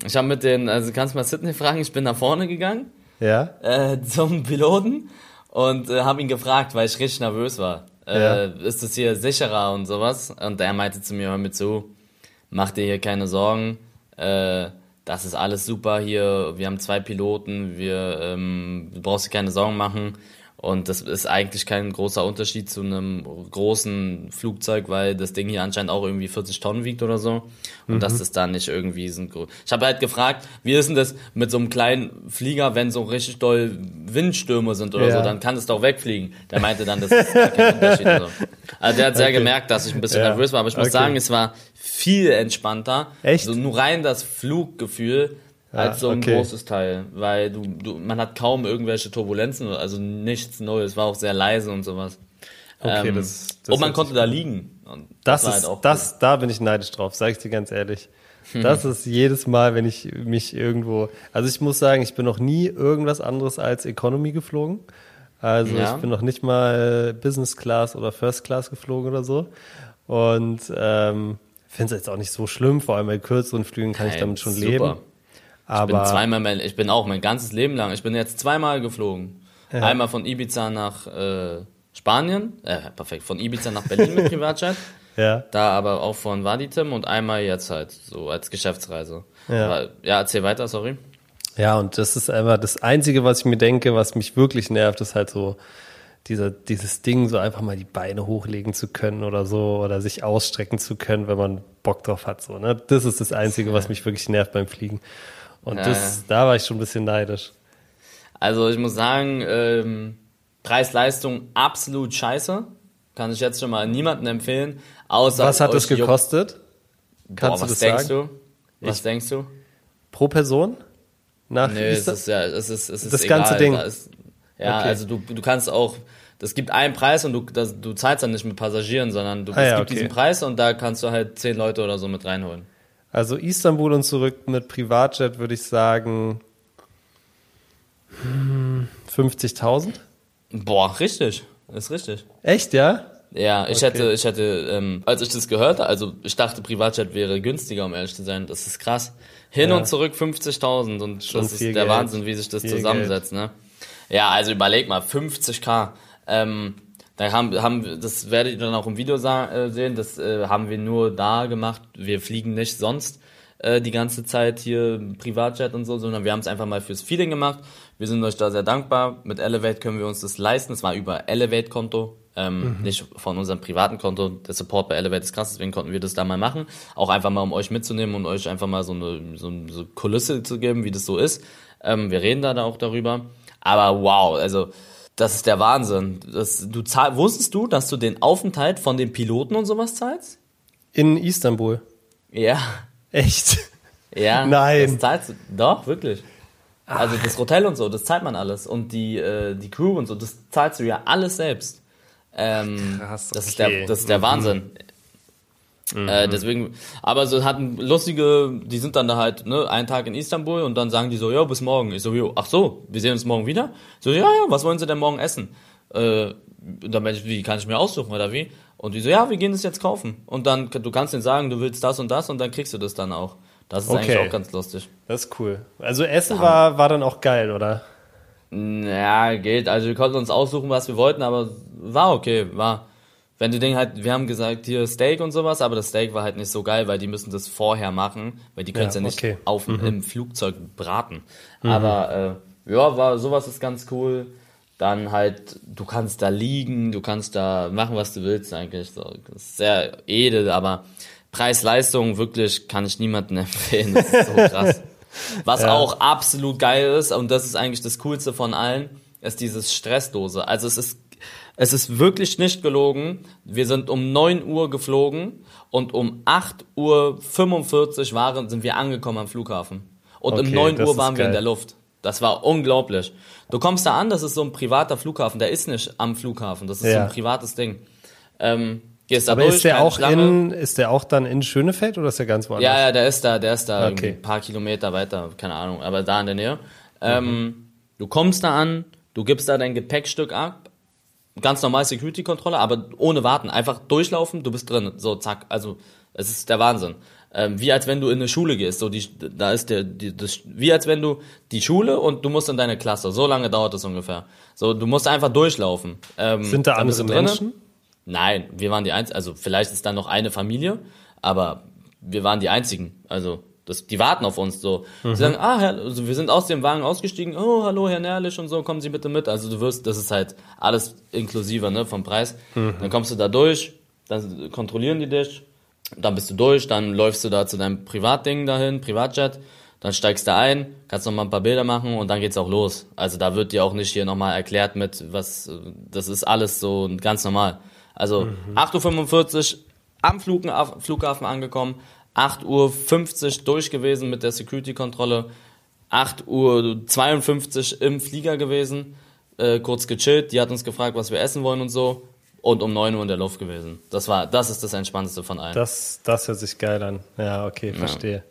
Ich habe mit den, also kannst mal Sydney fragen, ich bin nach vorne gegangen Ja? äh, zum Piloten und äh, habe ihn gefragt, weil ich richtig nervös war. Äh. Ist das hier sicherer und sowas? Und er meinte zu mir, hör mir zu, mach dir hier keine Sorgen, äh, das ist alles super hier, wir haben zwei Piloten, wir, ähm, du brauchst dir keine Sorgen machen. Und das ist eigentlich kein großer Unterschied zu einem großen Flugzeug, weil das Ding hier anscheinend auch irgendwie 40 Tonnen wiegt oder so. Und dass das dann nicht irgendwie gro- Ich habe halt gefragt, wie ist denn das mit so einem kleinen Flieger, wenn so richtig doll Windstürme sind oder Ja. so, dann kann es doch wegfliegen. Der meinte dann, das ist gar kein Unterschied. So. Also der hat sehr Okay. gemerkt, dass ich ein bisschen Ja. nervös war, aber ich muss Okay. sagen, es war viel entspannter. Echt? So nur rein das Fluggefühl als so ein okay. großes Teil, weil du, du, man hat kaum irgendwelche Turbulenzen, also nichts Neues, es war auch sehr leise und sowas. Okay, Ähm, das- das und man konnte da liegen. Und Das, war ist, halt auch das, da bin ich neidisch drauf, sage ich dir ganz ehrlich. Das ist jedes Mal, wenn ich mich irgendwo, also ich muss sagen, ich bin noch nie irgendwas anderes als Economy geflogen. Also Ja. ich bin noch nicht mal Business Class oder First Class geflogen oder so. Und ähm, finde es jetzt auch nicht so schlimm, vor allem bei kürzeren Flügen kann ich Ey, damit schon super. leben. Ich bin Aber zweimal, mein, ich bin auch mein ganzes Leben lang, ich bin jetzt zweimal geflogen. Einmal von Ibiza nach äh, Spanien, äh, perfekt, von Ibiza nach Berlin mit Privatjet. ja, Da aber auch von Vaditim und einmal jetzt halt so als Geschäftsreise. Ja. Aber, ja erzähl weiter, sorry. Ja, und das ist einfach das Einzige, was ich mir denke, was mich wirklich nervt, ist halt so dieser, dieses Ding, so einfach mal die Beine hochlegen zu können oder so oder sich ausstrecken zu können, wenn man Bock drauf hat. So, ne? Das ist das Einzige, was mich wirklich nervt beim Fliegen. Und Ja, das, da war ich schon ein bisschen neidisch. Also ich muss sagen, ähm, Preis-Leistung absolut scheiße. Kann ich jetzt schon mal niemandem empfehlen. Außer Was hat das juckt- gekostet? Boah, Kannst was du das denkst sagen? du? Was denkst du? Pro Person? Nach Nee, es ist ja, es ist, es ist Das egal. ganze Ding. Da Ist, ja, Okay. also du, du kannst auch, es gibt einen Preis und du, das, du zahlst dann nicht mit Passagieren, sondern du, Ah es ja, gibt okay. diesen Preis und da kannst du halt zehn Leute oder so mit reinholen. Also Istanbul und zurück mit Privatjet würde ich sagen hm, 50.000. Boah, richtig. Ist richtig. Echt, ja? Ja, ich Okay. hätte, ich hätte, ähm, als ich das gehört habe, also ich dachte, Privatjet wäre günstiger, um ehrlich zu sein. Das ist krass. Hin Ja. und zurück 50.000 und Schon das ist der Geld. Wahnsinn, wie sich das Viel zusammensetzt, ne? Ja, also überleg mal, 50k. Ähm, da haben, haben, das werdet ihr dann auch im Video äh, sehen, das äh, haben wir nur da gemacht. Wir fliegen nicht sonst äh, die ganze Zeit hier Privatjet und so, sondern wir haben es einfach mal fürs Feeling gemacht. Wir sind euch da sehr dankbar. Mit Elevate können wir uns das leisten. Es war über Elevate-Konto, ähm, nicht von unserem privaten Konto. Der Support bei Elevate ist krass, deswegen konnten wir das da mal machen. Auch einfach mal, um euch mitzunehmen und euch einfach mal so eine so, eine- so Kulisse zu geben, wie das so ist. Ähm, wir reden da, da auch darüber. Aber wow, also das ist der Wahnsinn. Das, du zahl, wusstest du, dass du den Aufenthalt von den Piloten und sowas zahlst? In Istanbul. Ja. Echt? Ja. Nein. Das zahlst du. Doch, wirklich. Also das Hotel und so, das zahlt man alles. Und die, äh, die Crew und so, das zahlst du ja alles selbst. Ähm, Krass, das ist okay. der, das ist der Mhm. Äh, deswegen, aber so hatten lustige, die sind dann da halt, ne, einen Tag in Istanbul und dann sagen die so, ja, bis morgen. Ich so, jo, ach so, wir sehen uns morgen wieder? So, ja, ja, was wollen sie denn morgen essen? Äh, dann meinte ich, wie, kann ich mir aussuchen oder wie? Und die so, ja, wir gehen das jetzt kaufen. Und dann, du kannst denen sagen, du willst das und das und dann kriegst du das dann auch. Das ist Okay. eigentlich auch ganz lustig. Das ist cool. Also Essen war, war dann auch geil, oder? Ja, geht. Also wir konnten uns aussuchen, was wir wollten, aber war okay, war. Wenn du den halt, wir haben gesagt, hier Steak und sowas, aber das Steak war halt nicht so geil, weil die müssen das vorher machen, weil die können es Ja, ja, nicht okay. auf, im Flugzeug braten. Aber äh, ja, war sowas ist ganz cool. Dann halt, du kannst da liegen, du kannst da machen, was du willst eigentlich. So, das ist sehr edel, aber Preis-Leistung wirklich kann ich niemandem empfehlen. Das ist so krass. Was auch absolut geil ist, und das ist eigentlich das Coolste von allen, ist dieses Stresslose. Also es ist, es ist wirklich nicht gelogen. Wir sind um 9 Uhr geflogen und um 8 Uhr 45 waren, sind wir angekommen am Flughafen. Und um Okay, 9 das Uhr ist waren wir in der Luft. Das war unglaublich. Du kommst da an, das ist so ein privater Flughafen. Der ist nicht am Flughafen. Das ist so Ja. ein privates Ding. Ähm, gehst da Aber durch, ist der auch Schlange. in, ist der auch dann in Schönefeld oder ist der ganz woanders? Ja, ja, der ist da, der ist da Okay. ein paar Kilometer weiter, keine Ahnung, aber da in der Nähe. Ähm, du kommst da an, du gibst da dein Gepäckstück ab, ganz normal Security-Kontrolle, aber ohne warten, einfach durchlaufen, du bist drin, so zack, also es ist der Wahnsinn. Ähm, wie als wenn du in eine Schule gehst, so die, da ist der, die, das, wie als wenn du die Schule und du musst in deine Klasse, so lange dauert das ungefähr. So, du musst einfach durchlaufen. Ähm, Sind da andere. Menschen? Nein, wir waren die einzigen, also vielleicht ist da noch eine Familie, aber wir waren die einzigen. Also das, die warten auf uns so. Sie sagen, ah, Herr, also wir sind aus dem Wagen ausgestiegen, oh, hallo, Herr Nährlich und so, kommen Sie bitte mit. Also du wirst, das ist halt alles inklusive, ne, vom Preis. Dann kommst du da durch, dann kontrollieren die dich, dann bist du durch, dann läufst du da zu deinem Privatding dahin, Privatjet, dann steigst du ein, kannst noch mal ein paar Bilder machen und dann geht's auch los. Also da wird dir auch nicht hier nochmal erklärt mit, was, das ist alles so ganz normal. Also 8.45 Uhr am Flughafen angekommen, 8.50 Uhr durch gewesen mit der Security-Kontrolle, 8.52 Uhr im Flieger gewesen, äh, kurz gechillt, die hat uns gefragt, was wir essen wollen und so und um 9 Uhr in der Luft gewesen. Das war, das ist das Entspannteste von allen. Das, das hört sich geil an. Ja, okay, verstehe.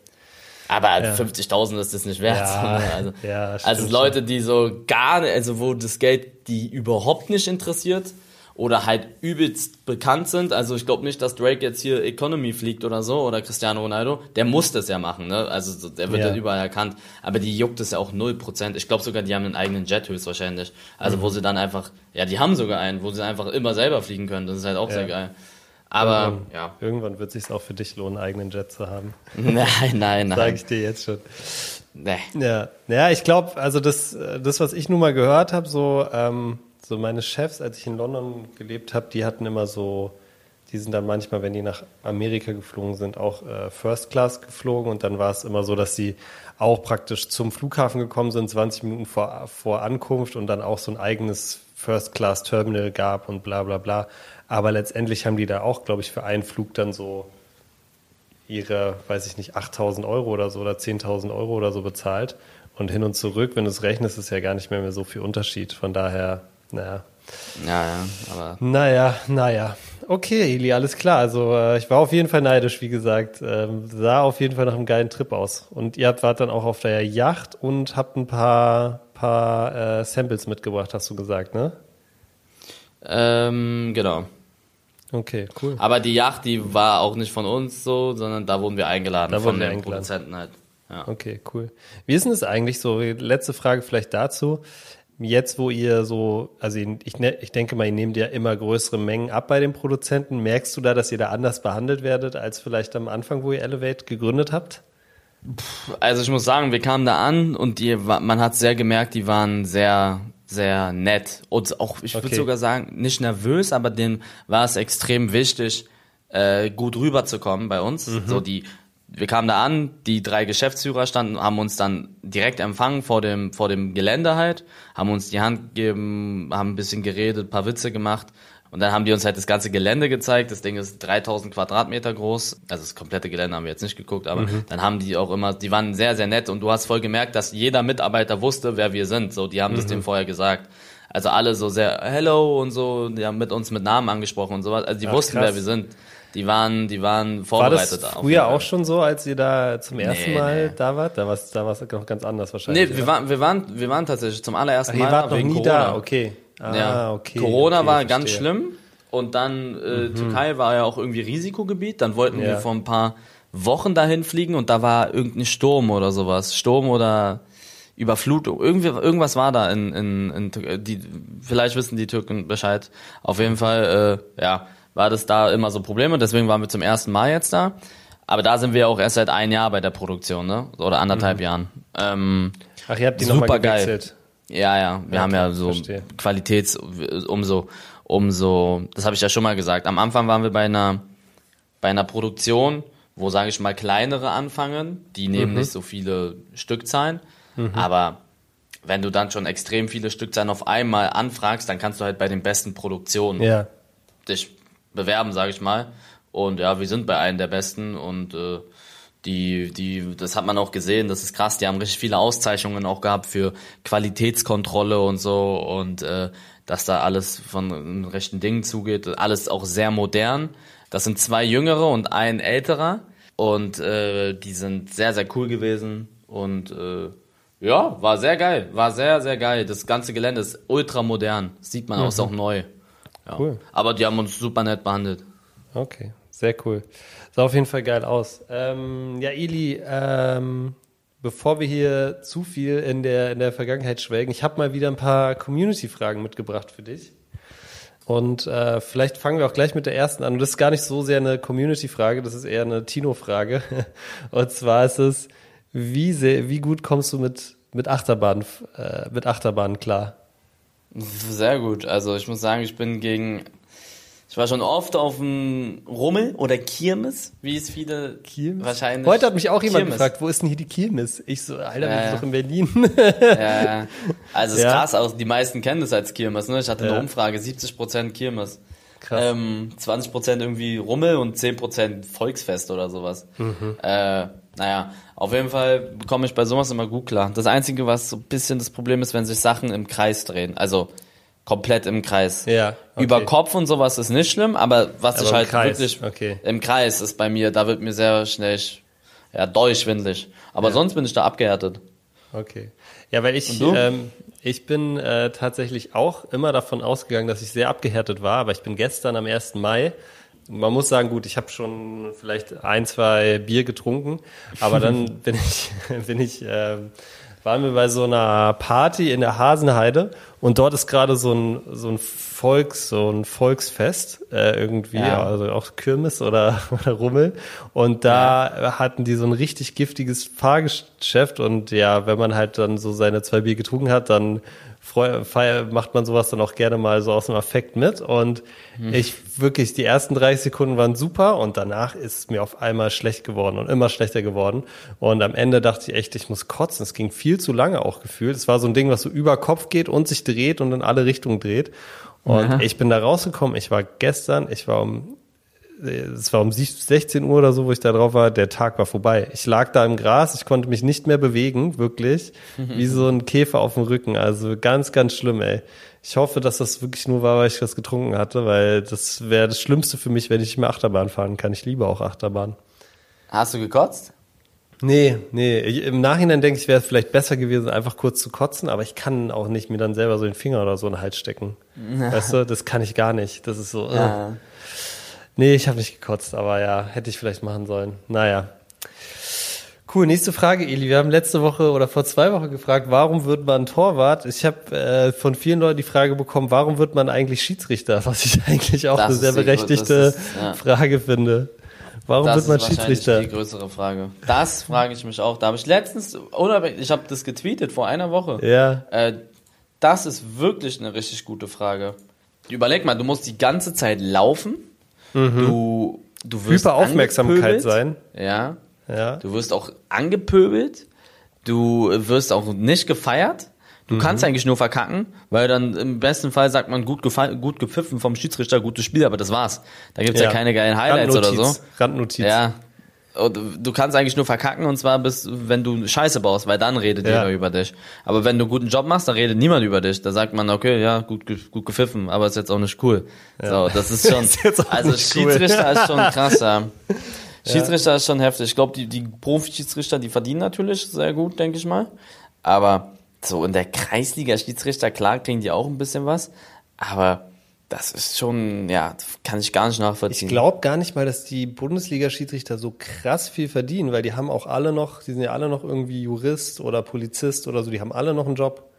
Aber 50.000 ist das nicht wert. Ja, also, ja, also Leute, die so gar nicht, also wo das Geld die überhaupt nicht interessiert oder halt übelst bekannt sind. Also ich glaube nicht, dass Drake jetzt hier Economy fliegt oder so oder Cristiano Ronaldo. Der muss das ja machen, ne? Also so- der wird Ja. ja überall erkannt. Aber die juckt es ja auch 0%. Ich glaube sogar, die haben einen eigenen Jet höchstwahrscheinlich. Also Mhm. wo sie dann einfach, ja, die haben sogar einen, wo sie einfach immer selber fliegen können. Das ist halt auch sehr geil. Aber, ja. Irgendwann wird es sich auch für dich lohnen, einen eigenen Jet zu haben. Nein, nein, Sage nein. ich dir jetzt schon. Nee. Ja, ja ich glaube, also das, äh, das, was ich nun mal gehört habe, so, ähm, so meine Chefs, als ich in London gelebt habe, die hatten immer so, die sind dann manchmal, wenn die nach Amerika geflogen sind, auch äh, First Class geflogen und dann war es immer so, dass sie auch praktisch zum Flughafen gekommen sind, 20 Minuten vor, vor Ankunft und dann auch so ein eigenes First Class Terminal gab und bla bla bla. Aber letztendlich haben die da auch, glaube ich, für einen Flug dann so ihre, weiß ich nicht, 8000 Euro oder so oder 10.000 Euro oder so bezahlt. Und hin und zurück, wenn du es rechnest, ist ja gar nicht mehr, mehr so viel Unterschied. Von daher, naja. Ja, ja, aber Naja, naja. Okay, Eli, alles klar. Also äh, ich war auf jeden Fall neidisch, wie gesagt. Ähm, sah auf jeden Fall nach einem geilen Trip aus. Und ihr habt, wart dann auch auf der Yacht und habt ein paar, paar äh, Samples mitgebracht, hast du gesagt, ne? ähm, genau. Okay, cool. Aber die Yacht, die war auch nicht von uns so, sondern da wurden wir eingeladen Da von den eingeladen. Produzenten halt. Ja. Okay, cool. Wie ist denn es eigentlich so? Letzte Frage vielleicht dazu. Jetzt, wo ihr so, also ich, ne- ich denke mal, ihr nehmt ja immer größere Mengen ab bei den Produzenten. Merkst du da, dass ihr da anders behandelt werdet als vielleicht am Anfang, wo ihr Elevate gegründet habt? Also ich muss sagen, wir kamen da an und die, man hat sehr gemerkt, die waren sehr, sehr nett. Und auch, ich würde Okay. sogar sagen, nicht nervös, aber denen war es extrem wichtig, äh, gut rüberzukommen bei uns. Mhm. So die, wir kamen da an, die drei Geschäftsführer standen, haben uns dann direkt empfangen vor dem, vor dem Gelände halt, haben uns die Hand gegeben, haben ein bisschen geredet, paar Witze gemacht. Und dann haben die uns halt das ganze Gelände gezeigt. Das Ding ist 3000 Quadratmeter groß. Also das komplette Gelände haben wir jetzt nicht geguckt, aber dann haben die auch immer, die waren sehr, sehr nett und du hast voll gemerkt, dass jeder Mitarbeiter wusste, wer wir sind. So, die haben das dem vorher gesagt. Also alle so sehr hello und so, die haben mit uns mit Namen angesprochen und sowas. Also die Ach, wussten, krass. wer wir sind. Die waren, die waren War vorbereitet. das auf jeden früher auch schon so, als ihr da zum ersten Nee, Mal nee. da wart? Da war es da war's noch ganz anders wahrscheinlich. Nee, wir waren, wir waren, wir waren tatsächlich zum allerersten Ach, ihr Mal wart da noch nie Corona. da, okay. Ah, ja. okay. Corona okay, war verstehe. Mhm. ganz schlimm und dann äh, Türkei war ja auch irgendwie Risikogebiet. Dann wollten Ja. wir vor ein paar Wochen dahin fliegen und da war irgendein Sturm oder sowas. Sturm oder Überflutung. Irgendwie, irgendwas war da in, in, in die, vielleicht wissen die Türken Bescheid. Auf jeden Fall, äh, ja, war das da immer so Probleme. Deswegen waren wir zum ersten Mal jetzt da. Aber da sind wir auch erst seit ein Jahr bei der Produktion, ne? Oder anderthalb Jahren. Ähm, Ach, ihr habt die nochmal Super geil. gewechselt. ja, ja, wir haben ja so verstehe. Qualitäts, umso, umso, das habe ich ja schon mal gesagt. Am Anfang waren wir bei einer, bei einer Produktion, wo, sage ich mal, kleinere anfangen, die nehmen Mhm. nicht so viele Stückzahlen, aber wenn du dann schon extrem viele Stückzahlen auf einmal anfragst, dann kannst du halt bei den besten Produktionen Ja. dich bewerben, sage ich mal. Und ja, wir sind bei einem der besten und äh, die, die, das hat man auch gesehen, das ist krass, die haben richtig viele Auszeichnungen auch gehabt für Qualitätskontrolle und so und äh, dass da alles von rechten Dingen zugeht, alles auch sehr modern. Das sind zwei jüngere und ein älterer und äh, die sind sehr, sehr cool gewesen und äh, ja, war sehr geil, war sehr, sehr geil. Das ganze Gelände ist ultra modern, sieht man aus, auch neu. Ja. Cool. Aber die haben uns super nett behandelt. Okay, sehr cool. Sah auf jeden Fall geil aus. Ähm, ja, Eli, ähm, bevor wir hier zu viel in der, in der Vergangenheit schwelgen, ich habe mal wieder ein paar Community-Fragen mitgebracht für dich. Und äh, vielleicht fangen wir auch gleich mit der ersten an. Und das ist gar nicht so sehr eine Community-Frage, das ist eher eine Tino-Frage. Und zwar ist es, wie, sehr, wie gut kommst du mit, mit Achterbahn, äh, mit Achterbahn klar? Sehr gut. Also ich muss sagen, ich bin gegen. Ich war schon oft auf dem Rummel oder Kirmes, wie es viele wahrscheinlich. Heute hat mich auch jemand Kirmes. gefragt, wo ist denn hier die Kirmes? Ich so, Alter, wir Ja, sind ja. doch in Berlin. Ja. Also es ist Ja. krass, auch die meisten kennen das als Kirmes. Ne? Ich hatte Ja. eine Umfrage, 70% Kirmes. Krass. Ähm, 20% irgendwie Rummel und 10% Volksfest oder sowas. Mhm. Äh, naja, auf jeden Fall komme ich bei sowas immer gut klar. Das Einzige, was so ein bisschen das Problem ist, wenn sich Sachen im Kreis drehen. Also komplett im Kreis. Ja, okay. Über Kopf und sowas ist nicht schlimm, aber was Aber ich halt Kreis, wirklich okay. im Kreis ist bei mir, da wird mir sehr schnell ja, durchschwindlig. Aber sonst bin ich da abgehärtet. Okay. Ja, weil ich, ähm, ich bin äh, tatsächlich auch immer davon ausgegangen, dass ich sehr abgehärtet war, aber ich bin gestern am 1. Mai. Man muss sagen, gut, ich habe schon vielleicht ein, zwei Bier getrunken, aber dann bin ich, bin ich, ähm, waren wir bei so einer Party in der Hasenheide und dort ist gerade so ein so ein Volks so ein Volksfest äh, irgendwie, Ja. also auch Kirmes oder, oder Rummel und da hatten die so ein richtig giftiges Fahrgeschäft und ja, wenn man halt dann so seine zwei Bier getrunken hat, dann feier, macht man sowas dann auch gerne mal so aus dem Affekt mit und ich wirklich, die ersten 30 Sekunden waren super und danach ist es mir auf einmal schlecht geworden und immer schlechter geworden und am Ende dachte ich echt, ich muss kotzen. Es ging viel zu lange auch gefühlt. Es war so ein Ding, was so über Kopf geht und sich dreht und in alle Richtungen dreht. Und Ja. ich bin da rausgekommen. Ich war gestern, ich war um es war um 16 Uhr oder so, wo ich da drauf war, der Tag war vorbei. Ich lag da im Gras, ich konnte mich nicht mehr bewegen, wirklich, wie so ein Käfer auf dem Rücken. Also ganz, ganz schlimm, ey. Ich hoffe, dass das wirklich nur war, weil ich was getrunken hatte, weil das wäre das Schlimmste für mich, wenn ich nicht mehr Achterbahn fahren kann. Ich liebe auch Achterbahn. Hast du gekotzt? Nee, nee. Im Nachhinein denke ich, wäre es vielleicht besser gewesen, einfach kurz zu kotzen, aber ich kann auch nicht mir dann selber so den Finger oder so in den Hals stecken. Weißt du, das kann ich gar nicht. Das ist so. äh. Nee, ich habe nicht gekotzt, aber ja, hätte ich vielleicht machen sollen. Naja. Cool, nächste Frage, Eli. Wir haben letzte Woche oder vor zwei Wochen gefragt, warum wird man Torwart? Ich habe äh, von vielen Leuten die Frage bekommen, warum wird man eigentlich Schiedsrichter? Was ich eigentlich auch Das eine sehr berechtigte ist, ja. Frage finde. Warum Das wird man ist Schiedsrichter? die größere Frage. Das frage ich mich auch. Da habe ich letztens, oder ich habe das getweetet vor einer Woche. Ja, Äh, das ist wirklich eine richtig gute Frage. Überleg mal, du musst die ganze Zeit laufen. Du, du wirst Mhm. Hyperaufmerksamkeit sein. Ja. Ja. Du wirst auch angepöbelt. Du wirst auch nicht gefeiert. Du kannst Mhm. eigentlich nur verkacken, weil dann im besten Fall sagt man gut, gut gepfiffen vom Schiedsrichter, gutes Spiel, aber das war's. Da gibt's ja, keine geilen Highlights oder so. Randnotiz. Randnotiz. Ja. Du kannst eigentlich nur verkacken und zwar bis, wenn du Scheiße baust, weil dann redet Ja. jeder über dich. Aber wenn du einen guten Job machst, dann redet niemand über dich. Da sagt man, okay, ja, gut, gut gepfiffen, aber ist jetzt auch nicht cool. So, das ist schon, Ist also nicht cool. Schiedsrichter ist schon krass, ja. Schiedsrichter ist schon heftig. Ich glaube, die, die Profi-Schiedsrichter, die verdienen natürlich sehr gut, denke ich mal. Aber so in der Kreisliga Schiedsrichter, klar kriegen die auch ein bisschen was, aber das ist schon, ja, kann ich gar nicht nachvollziehen. Ich glaube gar nicht mal, dass die Bundesliga-Schiedsrichter so krass viel verdienen, weil die haben auch alle noch, die sind ja alle noch irgendwie Jurist oder Polizist oder so, die haben alle noch einen Job.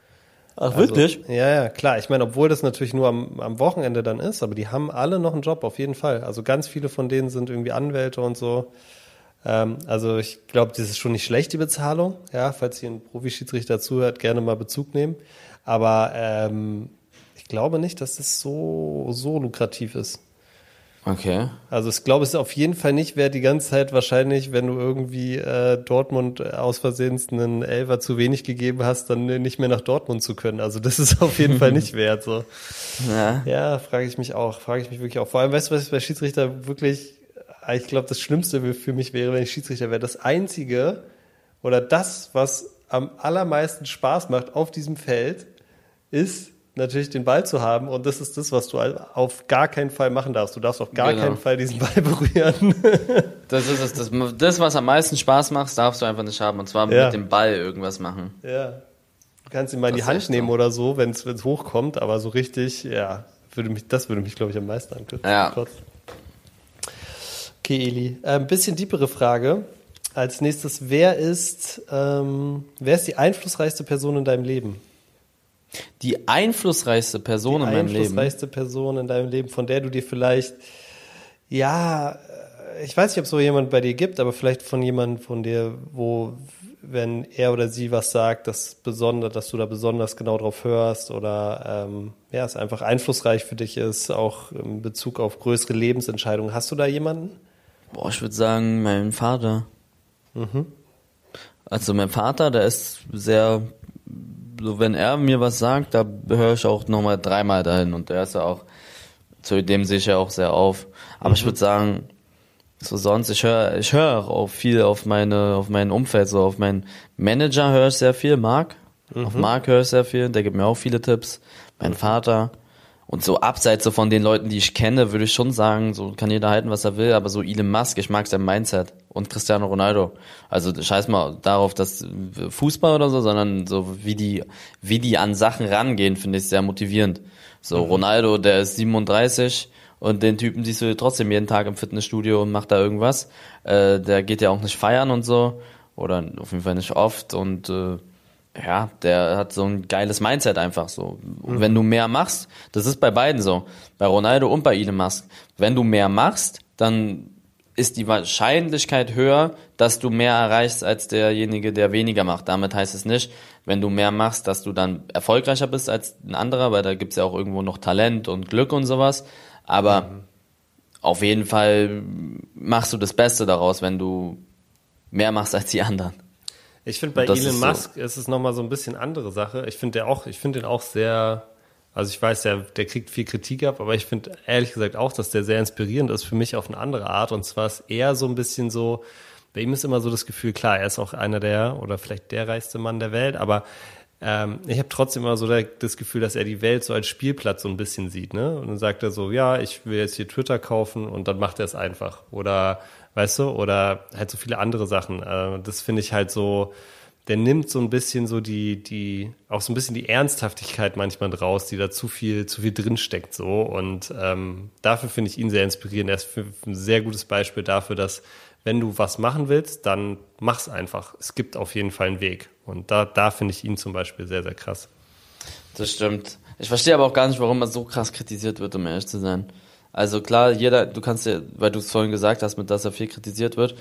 Ach, also, wirklich? Ja, ja, klar. Ich meine, obwohl das natürlich nur am, am Wochenende dann ist, aber die haben alle noch einen Job, auf jeden Fall. Also ganz viele von denen sind irgendwie Anwälte und so. Ähm, also ich glaube, das ist schon nicht schlecht, die Bezahlung. Ja, falls hier ein Profischiedsrichter zuhört, gerne mal Bezug nehmen. Aber ähm, ich glaube nicht, dass das so, so lukrativ ist. Okay. Also ich glaube, es ist auf jeden Fall nicht wert, die ganze Zeit wahrscheinlich, wenn du irgendwie äh, Dortmund aus Versehen einen Elfer zu wenig gegeben hast, dann nicht mehr nach Dortmund zu können. Also das ist auf jeden Fall nicht wert. So. Ja, ja frage ich mich auch. Frage ich mich wirklich auch. Vor allem, weißt du, was ich bei Schiedsrichter wirklich, ich glaube, das Schlimmste für mich wäre, wenn ich Schiedsrichter wäre. Das Einzige oder das, was am allermeisten Spaß macht auf diesem Feld, ist natürlich den Ball zu haben und das ist das, was du auf gar keinen Fall machen darfst. Du darfst auf gar genau. keinen Fall diesen Ball berühren. das ist es. Das, das, was am meisten Spaß macht, darfst du einfach nicht haben und zwar ja. mit dem Ball irgendwas machen. Ja. Du kannst ihn mal in die Hand nehmen so. oder so, wenn es hochkommt, aber so richtig, ja, würde mich, das würde mich, glaube ich, am meisten ankürzen. Ja. Okay, Eli. Ein äh, bisschen diepere Frage. Als nächstes, wer ist, ähm, wer ist die einflussreichste Person in deinem Leben? Die einflussreichste Person die in meinem Leben. Die einflussreichste Person in deinem Leben, von der du dir vielleicht, ja, ich weiß nicht, ob es so jemand bei dir gibt, aber vielleicht von jemandem von dir, wo, wenn er oder sie was sagt, das besonders, dass du da besonders genau drauf hörst oder ähm, ja, es einfach einflussreich für dich ist, auch in Bezug auf größere Lebensentscheidungen. Hast du da jemanden? Boah, ich würde sagen, mein Vater. Mhm. Also mein Vater, der ist sehr so wenn er mir was sagt, da höre ich auch nochmal dreimal dahin und der ist ja auch, zu dem sehe ich ja auch sehr auf. Aber mhm. ich würde sagen, so sonst, ich höre ich höre auch viel auf meine, auf mein Umfeld, so auf meinen Manager höre ich sehr viel, Marc. Mhm. Auf Marc höre ich sehr viel, der gibt mir auch viele Tipps. Mein Vater. Und so abseits so von den Leuten, die ich kenne, würde ich schon sagen, so kann jeder halten, was er will, aber so Elon Musk, ich mag sein Mindset und Cristiano Ronaldo. Also scheiß mal darauf, dass Fußball oder so, sondern so wie die, wie die an Sachen rangehen, finde ich sehr motivierend. So mhm. Ronaldo, der ist 37 und den Typen siehst du trotzdem jeden Tag im Fitnessstudio und macht da irgendwas. Äh, der geht ja auch nicht feiern und so oder auf jeden Fall nicht oft und äh, ja, der hat so ein geiles Mindset einfach so. Und mhm. wenn du mehr machst, das ist bei beiden so, bei Ronaldo und bei Elon Musk. Wenn du mehr machst, dann ist die Wahrscheinlichkeit höher, dass du mehr erreichst als derjenige, der weniger macht. Damit heißt es nicht, wenn du mehr machst, dass du dann erfolgreicher bist als ein anderer, weil da gibt's ja auch irgendwo noch Talent und Glück und sowas. Aber mhm. auf jeden Fall machst du das Beste daraus, wenn du mehr machst als die anderen. Ich finde bei Elon Musk so. ist es nochmal so ein bisschen andere Sache. Ich finde der auch, ich finde den auch sehr, also ich weiß, der, der kriegt viel Kritik ab, aber ich finde ehrlich gesagt auch, dass der sehr inspirierend ist für mich auf eine andere Art. Und zwar ist er so ein bisschen so, bei ihm ist immer so das Gefühl, klar, er ist auch einer der oder vielleicht der reichste Mann der Welt, aber ähm, ich habe trotzdem immer so das Gefühl, dass er die Welt so als Spielplatz so ein bisschen sieht, ne? Und dann sagt er so, ja, ich will jetzt hier Twitter kaufen und dann macht er es einfach. Oder weißt du, oder halt so viele andere Sachen. Äh, das finde ich halt so, der nimmt so ein bisschen so die, die, auch so ein bisschen die Ernsthaftigkeit manchmal draus, die da zu viel, zu viel drinsteckt so. Und ähm, dafür finde ich ihn sehr inspirierend. Er ist ein sehr gutes Beispiel dafür, dass wenn du was machen willst, dann mach's einfach. Es gibt auf jeden Fall einen Weg. Und da, da finde ich ihn zum Beispiel sehr, sehr krass. Das stimmt. Ich verstehe aber auch gar nicht, warum er so krass kritisiert wird, um ehrlich zu sein. Also klar, jeder, du kannst ja, weil du es vorhin gesagt hast, mit dass er viel kritisiert wird.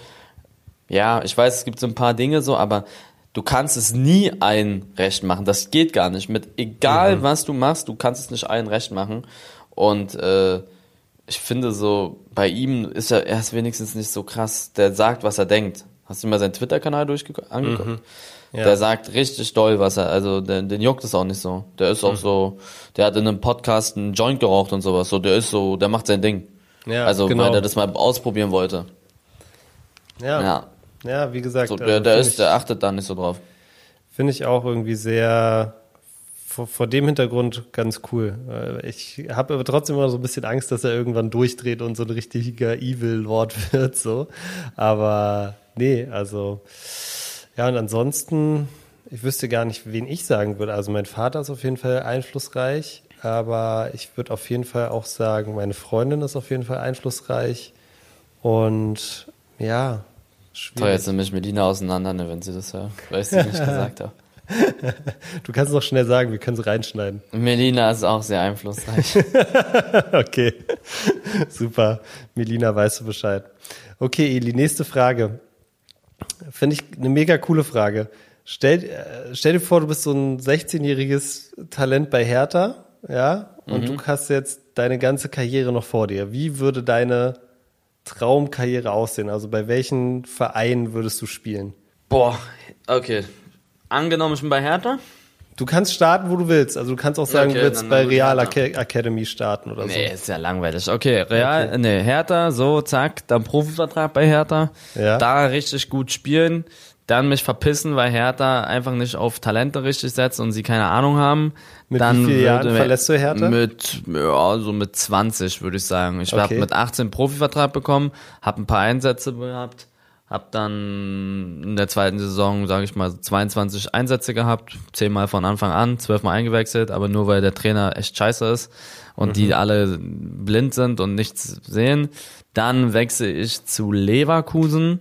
Ja, ich weiß, es gibt so ein paar Dinge so, aber du kannst es nie allen recht machen. Das geht gar nicht. Mit egal mhm. was du machst, du kannst es nicht allen recht machen. Und äh, ich finde so, bei ihm ist er, er ist wenigstens nicht so krass. Der sagt, was er denkt. Hast du mal seinen Twitter-Kanal durchgeguckt? Mhm. Ja. Der sagt richtig doll, was er, also den, den juckt es auch nicht so. Der ist auch mhm. so, der hat in einem Podcast einen Joint geraucht und sowas. So, der ist so, der macht sein Ding. Ja, also genau. weil er das mal ausprobieren wollte. Ja. Ja, ja wie gesagt. So, der, der ist, ich, der achtet da nicht so drauf. Finde ich auch irgendwie sehr vor, vor dem Hintergrund ganz cool. Ich habe aber trotzdem immer so ein bisschen Angst, dass er irgendwann durchdreht und so ein richtiger Evil Lord wird, so. Aber nee, also ja, und ansonsten, ich wüsste gar nicht, wen ich sagen würde. Also mein Vater ist auf jeden Fall einflussreich, aber ich würde auf jeden Fall auch sagen, meine Freundin ist auf jeden Fall einflussreich. Und ja, schwierig. Toll, jetzt nämlich Melina auseinander, ne, wenn sie das hört, weil ich sie nicht gesagt habe. Du kannst es noch schnell sagen, wir können es reinschneiden. Melina ist auch sehr einflussreich. okay, super. Melina, weißt du Bescheid. Okay, Eli, nächste Frage. Finde ich eine mega coole Frage. Stell, äh, stell dir vor, du bist so ein 16-jähriges Talent bei Hertha, ja, und mhm. du hast jetzt deine ganze Karriere noch vor dir. Wie würde deine Traumkarriere aussehen? Also bei welchen Vereinen würdest du spielen? Boah, okay. Angenommen, ich bin bei Hertha. Du kannst starten, wo du willst. Also du kannst auch sagen, okay, du willst bei Real Academy starten oder nee, so. Nee, ist ja langweilig. Okay, Real, okay. nee, Hertha, so, zack, dann Profivertrag bei Hertha. Ja. Da richtig gut spielen dann mich verpissen, weil Hertha einfach nicht auf Talente richtig setzt und sie keine Ahnung haben. Mit dann wie vielen Jahren verlässt du Hertha? Mit, ja, so mit 20 würde ich sagen. Ich okay. habe mit 18 Profivertrag bekommen, habe ein paar Einsätze gehabt, habe dann in der zweiten Saison, sage ich mal, 22 Einsätze gehabt, zehnmal von Anfang an, zwölfmal eingewechselt, aber nur weil der Trainer echt scheiße ist und mhm. die alle blind sind und nichts sehen. Dann wechsle ich zu Leverkusen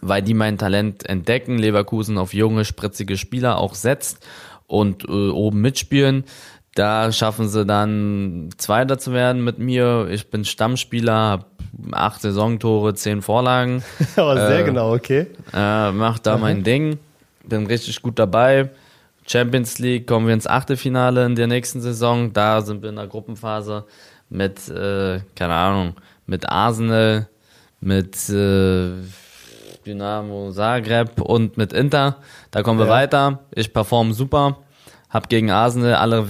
weil die mein Talent entdecken, Leverkusen auf junge, spritzige Spieler auch setzt und äh, oben mitspielen. Da schaffen sie dann Zweiter zu werden mit mir. Ich bin Stammspieler, habe acht Saisontore, zehn Vorlagen. Aber sehr äh, genau, okay. Äh, mach da mhm. mein Ding, bin richtig gut dabei. Champions League kommen wir ins Achtelfinale in der nächsten Saison. Da sind wir in der Gruppenphase mit, äh, keine Ahnung, mit Arsenal, mit äh, Dynamo Zagreb und mit Inter. Da kommen wir ja. weiter. Ich performe super. Hab gegen Arsenal alle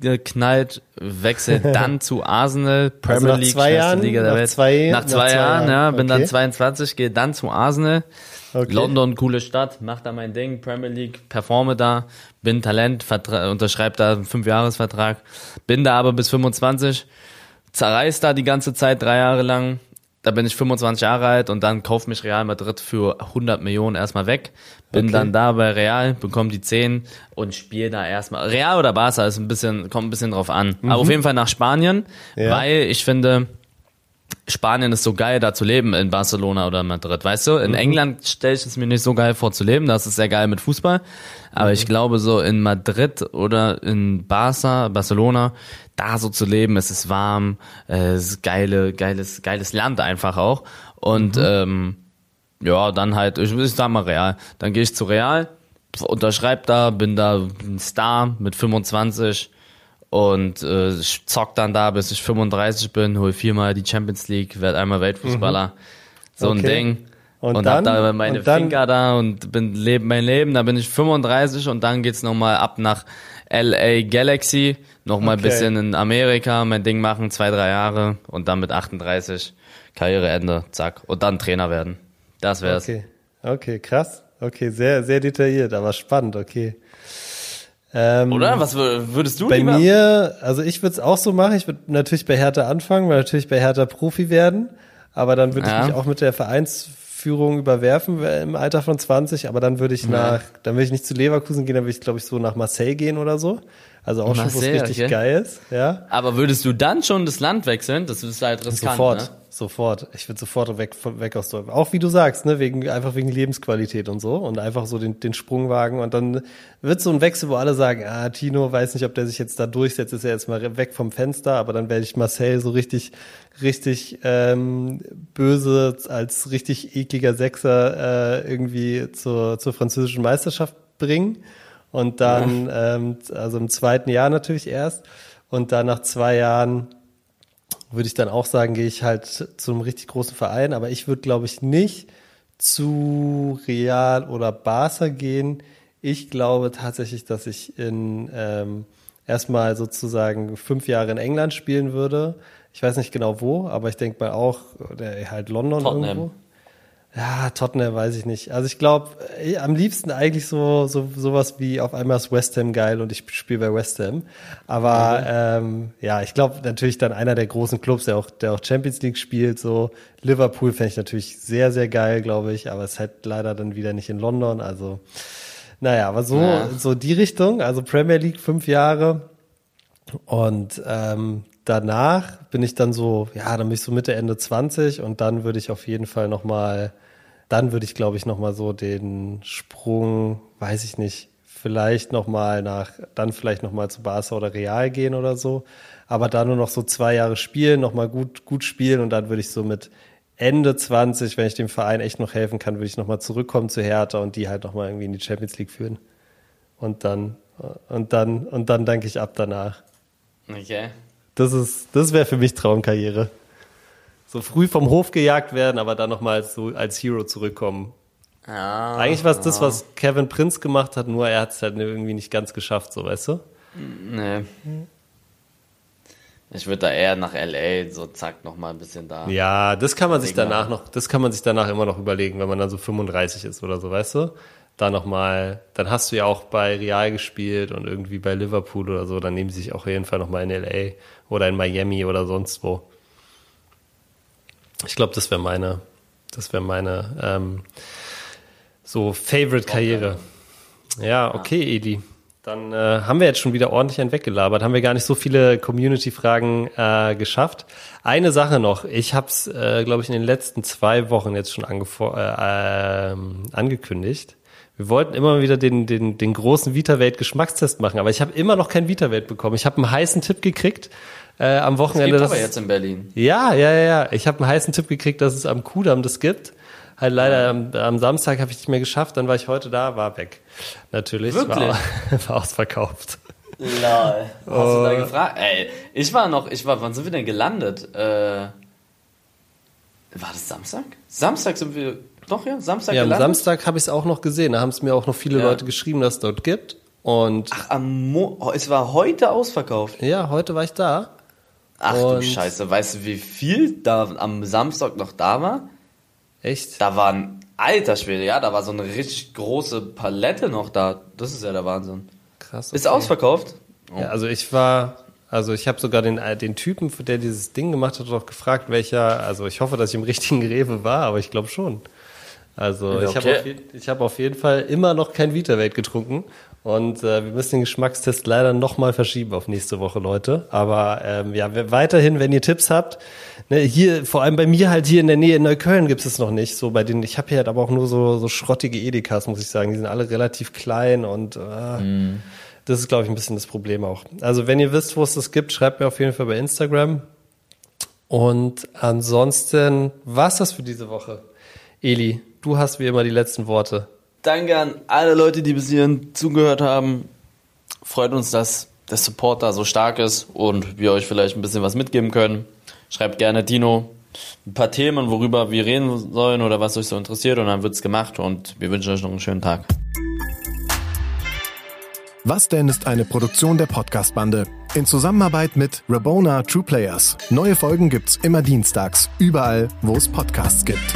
weggeknallt, wechsel dann zu Arsenal, Premier also nach League, zwei Jahren, Liga der nach Welt. Zwei, nach, zwei, nach zwei Jahren, Jahren, ja, bin okay. dann 22, gehe dann zu Arsenal. Okay. London, coole Stadt, mach da mein Ding, Premier League, performe da, bin Talent, unterschreibe da einen Fünfjahresvertrag, bin da aber bis 25, zerreiß da die ganze Zeit drei Jahre lang, da bin ich 25 Jahre alt und dann kauft mich Real Madrid für 100 Millionen erstmal weg. Bin okay. dann da bei Real, bekomme die 10 und spiele da erstmal. Real oder Barca ist ein bisschen, kommt ein bisschen drauf an. Mhm. Aber auf jeden Fall nach Spanien, ja. weil ich finde, Spanien ist so geil, da zu leben in Barcelona oder Madrid, weißt du? In mhm. England stelle ich es mir nicht so geil vor zu leben, das ist sehr geil mit Fußball. Aber mhm. ich glaube, so in Madrid oder in Barca, Barcelona, da so zu leben, es ist warm, äh, es ist geile, geiles, geiles Land einfach auch. Und mhm. ähm, ja, dann halt, ich, ich sag mal Real. Dann gehe ich zu Real, unterschreib da, bin da ein Star mit 25 und äh, zock dann da, bis ich 35 bin, hol viermal die Champions League, werd einmal Weltfußballer. Mhm. So okay. ein Ding. Und, und dann, hab da meine dann, Finger da und bin leben mein Leben, da bin ich 35 und dann geht's nochmal ab nach LA Galaxy, nochmal okay. ein bisschen in Amerika, mein Ding machen, zwei, drei Jahre und dann mit 38 Karriereende, zack. Und dann Trainer werden. Das wär's. Okay, okay, krass. Okay, sehr, sehr detailliert, aber spannend, okay. Ähm, Oder? Was würdest du Bei lieber? mir, also ich würde es auch so machen. Ich würde natürlich bei Hertha anfangen, weil natürlich bei Hertha Profi werden. Aber dann würde ja. ich mich auch mit der Vereinsführung überwerfen im Alter von 20. Aber dann würde ich ja. nach, dann würde ich nicht zu Leverkusen gehen, dann würde ich, glaube ich, so nach Marseille gehen oder so. Also auch Marseille, schon, wo es richtig okay. geil ist. Ja. Aber würdest du dann schon das Land wechseln? Das ist halt riskant, Sofort. Ne? Sofort. Ich würde sofort weg, weg aus Deutschland. Auch wie du sagst, ne, wegen, einfach wegen Lebensqualität und so und einfach so den, den Sprung wagen und dann wird so ein Wechsel, wo alle sagen, ah, Tino weiß nicht, ob der sich jetzt da durchsetzt, ist er jetzt mal weg vom Fenster, aber dann werde ich Marcel so richtig, richtig ähm, böse als richtig ekliger Sechser äh, irgendwie zur, zur französischen Meisterschaft bringen und dann, ja. ähm, also im zweiten Jahr natürlich erst und dann nach zwei Jahren würde ich dann auch sagen, gehe ich halt zu einem richtig großen Verein, aber ich würde, glaube ich, nicht zu Real oder Barca gehen. Ich glaube tatsächlich, dass ich in ähm, erstmal sozusagen fünf Jahre in England spielen würde. Ich weiß nicht genau wo, aber ich denke mal auch, oder halt London Tottenham. irgendwo. Ja, Tottenham weiß ich nicht. Also ich glaube, äh, am liebsten eigentlich so, so sowas wie auf einmal ist West Ham geil und ich spiele bei West Ham. Aber mhm. ähm, ja, ich glaube natürlich dann einer der großen Clubs, der auch, der auch Champions League spielt, so Liverpool fände ich natürlich sehr, sehr geil, glaube ich, aber es ist halt leider dann wieder nicht in London. Also Naja, aber so, ja. so die Richtung, also Premier League fünf Jahre und ähm, danach bin ich dann so, ja, dann bin ich so Mitte, Ende 20 und dann würde ich auf jeden Fall nochmal, dann würde ich glaube ich nochmal so den Sprung, weiß ich nicht, vielleicht nochmal nach, dann vielleicht nochmal zu Barca oder Real gehen oder so, aber da nur noch so zwei Jahre spielen, nochmal gut, gut spielen und dann würde ich so mit Ende 20, wenn ich dem Verein echt noch helfen kann, würde ich nochmal zurückkommen zu Hertha und die halt nochmal irgendwie in die Champions League führen. Und dann, und dann, und dann danke ich ab danach. Okay. Das ist, das wäre für mich Traumkarriere. So früh vom Hof gejagt werden, aber dann nochmal als, so als Hero zurückkommen. Ja, Eigentlich war es ja. das, was Kevin Prince gemacht hat, nur er hat es halt irgendwie nicht ganz geschafft, so weißt du? Nee. Ich würde da eher nach LA, so zack, nochmal ein bisschen da. Ja, das kann man sich danach noch, das kann man sich danach immer noch überlegen, wenn man dann so 35 ist oder so, weißt du? Da nochmal, dann hast du ja auch bei Real gespielt und irgendwie bei Liverpool oder so, dann nehmen sie sich auch auf jeden Fall nochmal in LA oder in Miami oder sonst wo. Ich glaube, das wäre meine, das wäre meine ähm, so Favorite-Karriere. Ja, okay, Edi. Dann äh, haben wir jetzt schon wieder ordentlich einen weggelabert, haben wir gar nicht so viele Community-Fragen äh, geschafft. Eine Sache noch, ich habe es, äh, glaube ich, in den letzten zwei Wochen jetzt schon äh, äh, angekündigt. Wir wollten immer wieder den, den, den großen VitaWelt-Geschmackstest machen, aber ich habe immer noch keinen VitaWelt bekommen. Ich habe einen heißen Tipp gekriegt äh, am Wochenende. Das gibt aber jetzt in Berlin. Ja, ja, ja, ja. Ich habe einen heißen Tipp gekriegt, dass es am Kudamm das gibt. Halt leider am, am Samstag habe ich nicht mehr geschafft, dann war ich heute da, war weg. Natürlich. Wirklich? War, war ausverkauft. Lol. Hast oh. du da gefragt? Ey, ich war noch, ich war, wann sind wir denn gelandet? Äh, war das Samstag? Samstag sind wir, doch ja, Samstag Ja, gelandet? am Samstag habe ich es auch noch gesehen. Da haben es mir auch noch viele ja. Leute geschrieben, dass es dort gibt. Und Ach, am Mo oh, es war heute ausverkauft. Ja, heute war ich da. Ach und du Scheiße, weißt du, wie viel da am Samstag noch da war? Echt? Da war ein alter Schwede, ja, da war so eine richtig große Palette noch da. Das ist ja der Wahnsinn. Krass. Okay. Ist ausverkauft? Oh. Ja, also ich war, also ich habe sogar den, äh, den Typen, der dieses Ding gemacht hat, auch gefragt, welcher, also ich hoffe, dass ich im richtigen Rewe war, aber ich glaube schon. Also okay. ich habe auf, hab auf jeden Fall immer noch kein Vita-Welt getrunken und äh, wir müssen den Geschmackstest leider nochmal verschieben auf nächste Woche, Leute. Aber ähm, ja, weiterhin, wenn ihr Tipps habt, ne, hier, vor allem bei mir halt hier in der Nähe in Neukölln gibt es noch nicht. So bei denen, ich habe hier halt aber auch nur so, so schrottige Edekas, muss ich sagen. Die sind alle relativ klein und äh, mm. das ist, glaube ich, ein bisschen das Problem auch. Also wenn ihr wisst, wo es das gibt, schreibt mir auf jeden Fall bei Instagram. Und ansonsten war's das für diese Woche. Eli, du hast wie immer die letzten Worte. Danke an alle Leute, die bis hierhin zugehört haben. Freut uns, dass der Support da so stark ist und wir euch vielleicht ein bisschen was mitgeben können. Schreibt gerne Dino ein paar Themen, worüber wir reden sollen oder was euch so interessiert und dann wird's gemacht und wir wünschen euch noch einen schönen Tag. Was denn ist eine Produktion der Podcast-Bande in Zusammenarbeit mit Rabona True Players. Neue Folgen gibt's immer dienstags, überall, wo es Podcasts gibt.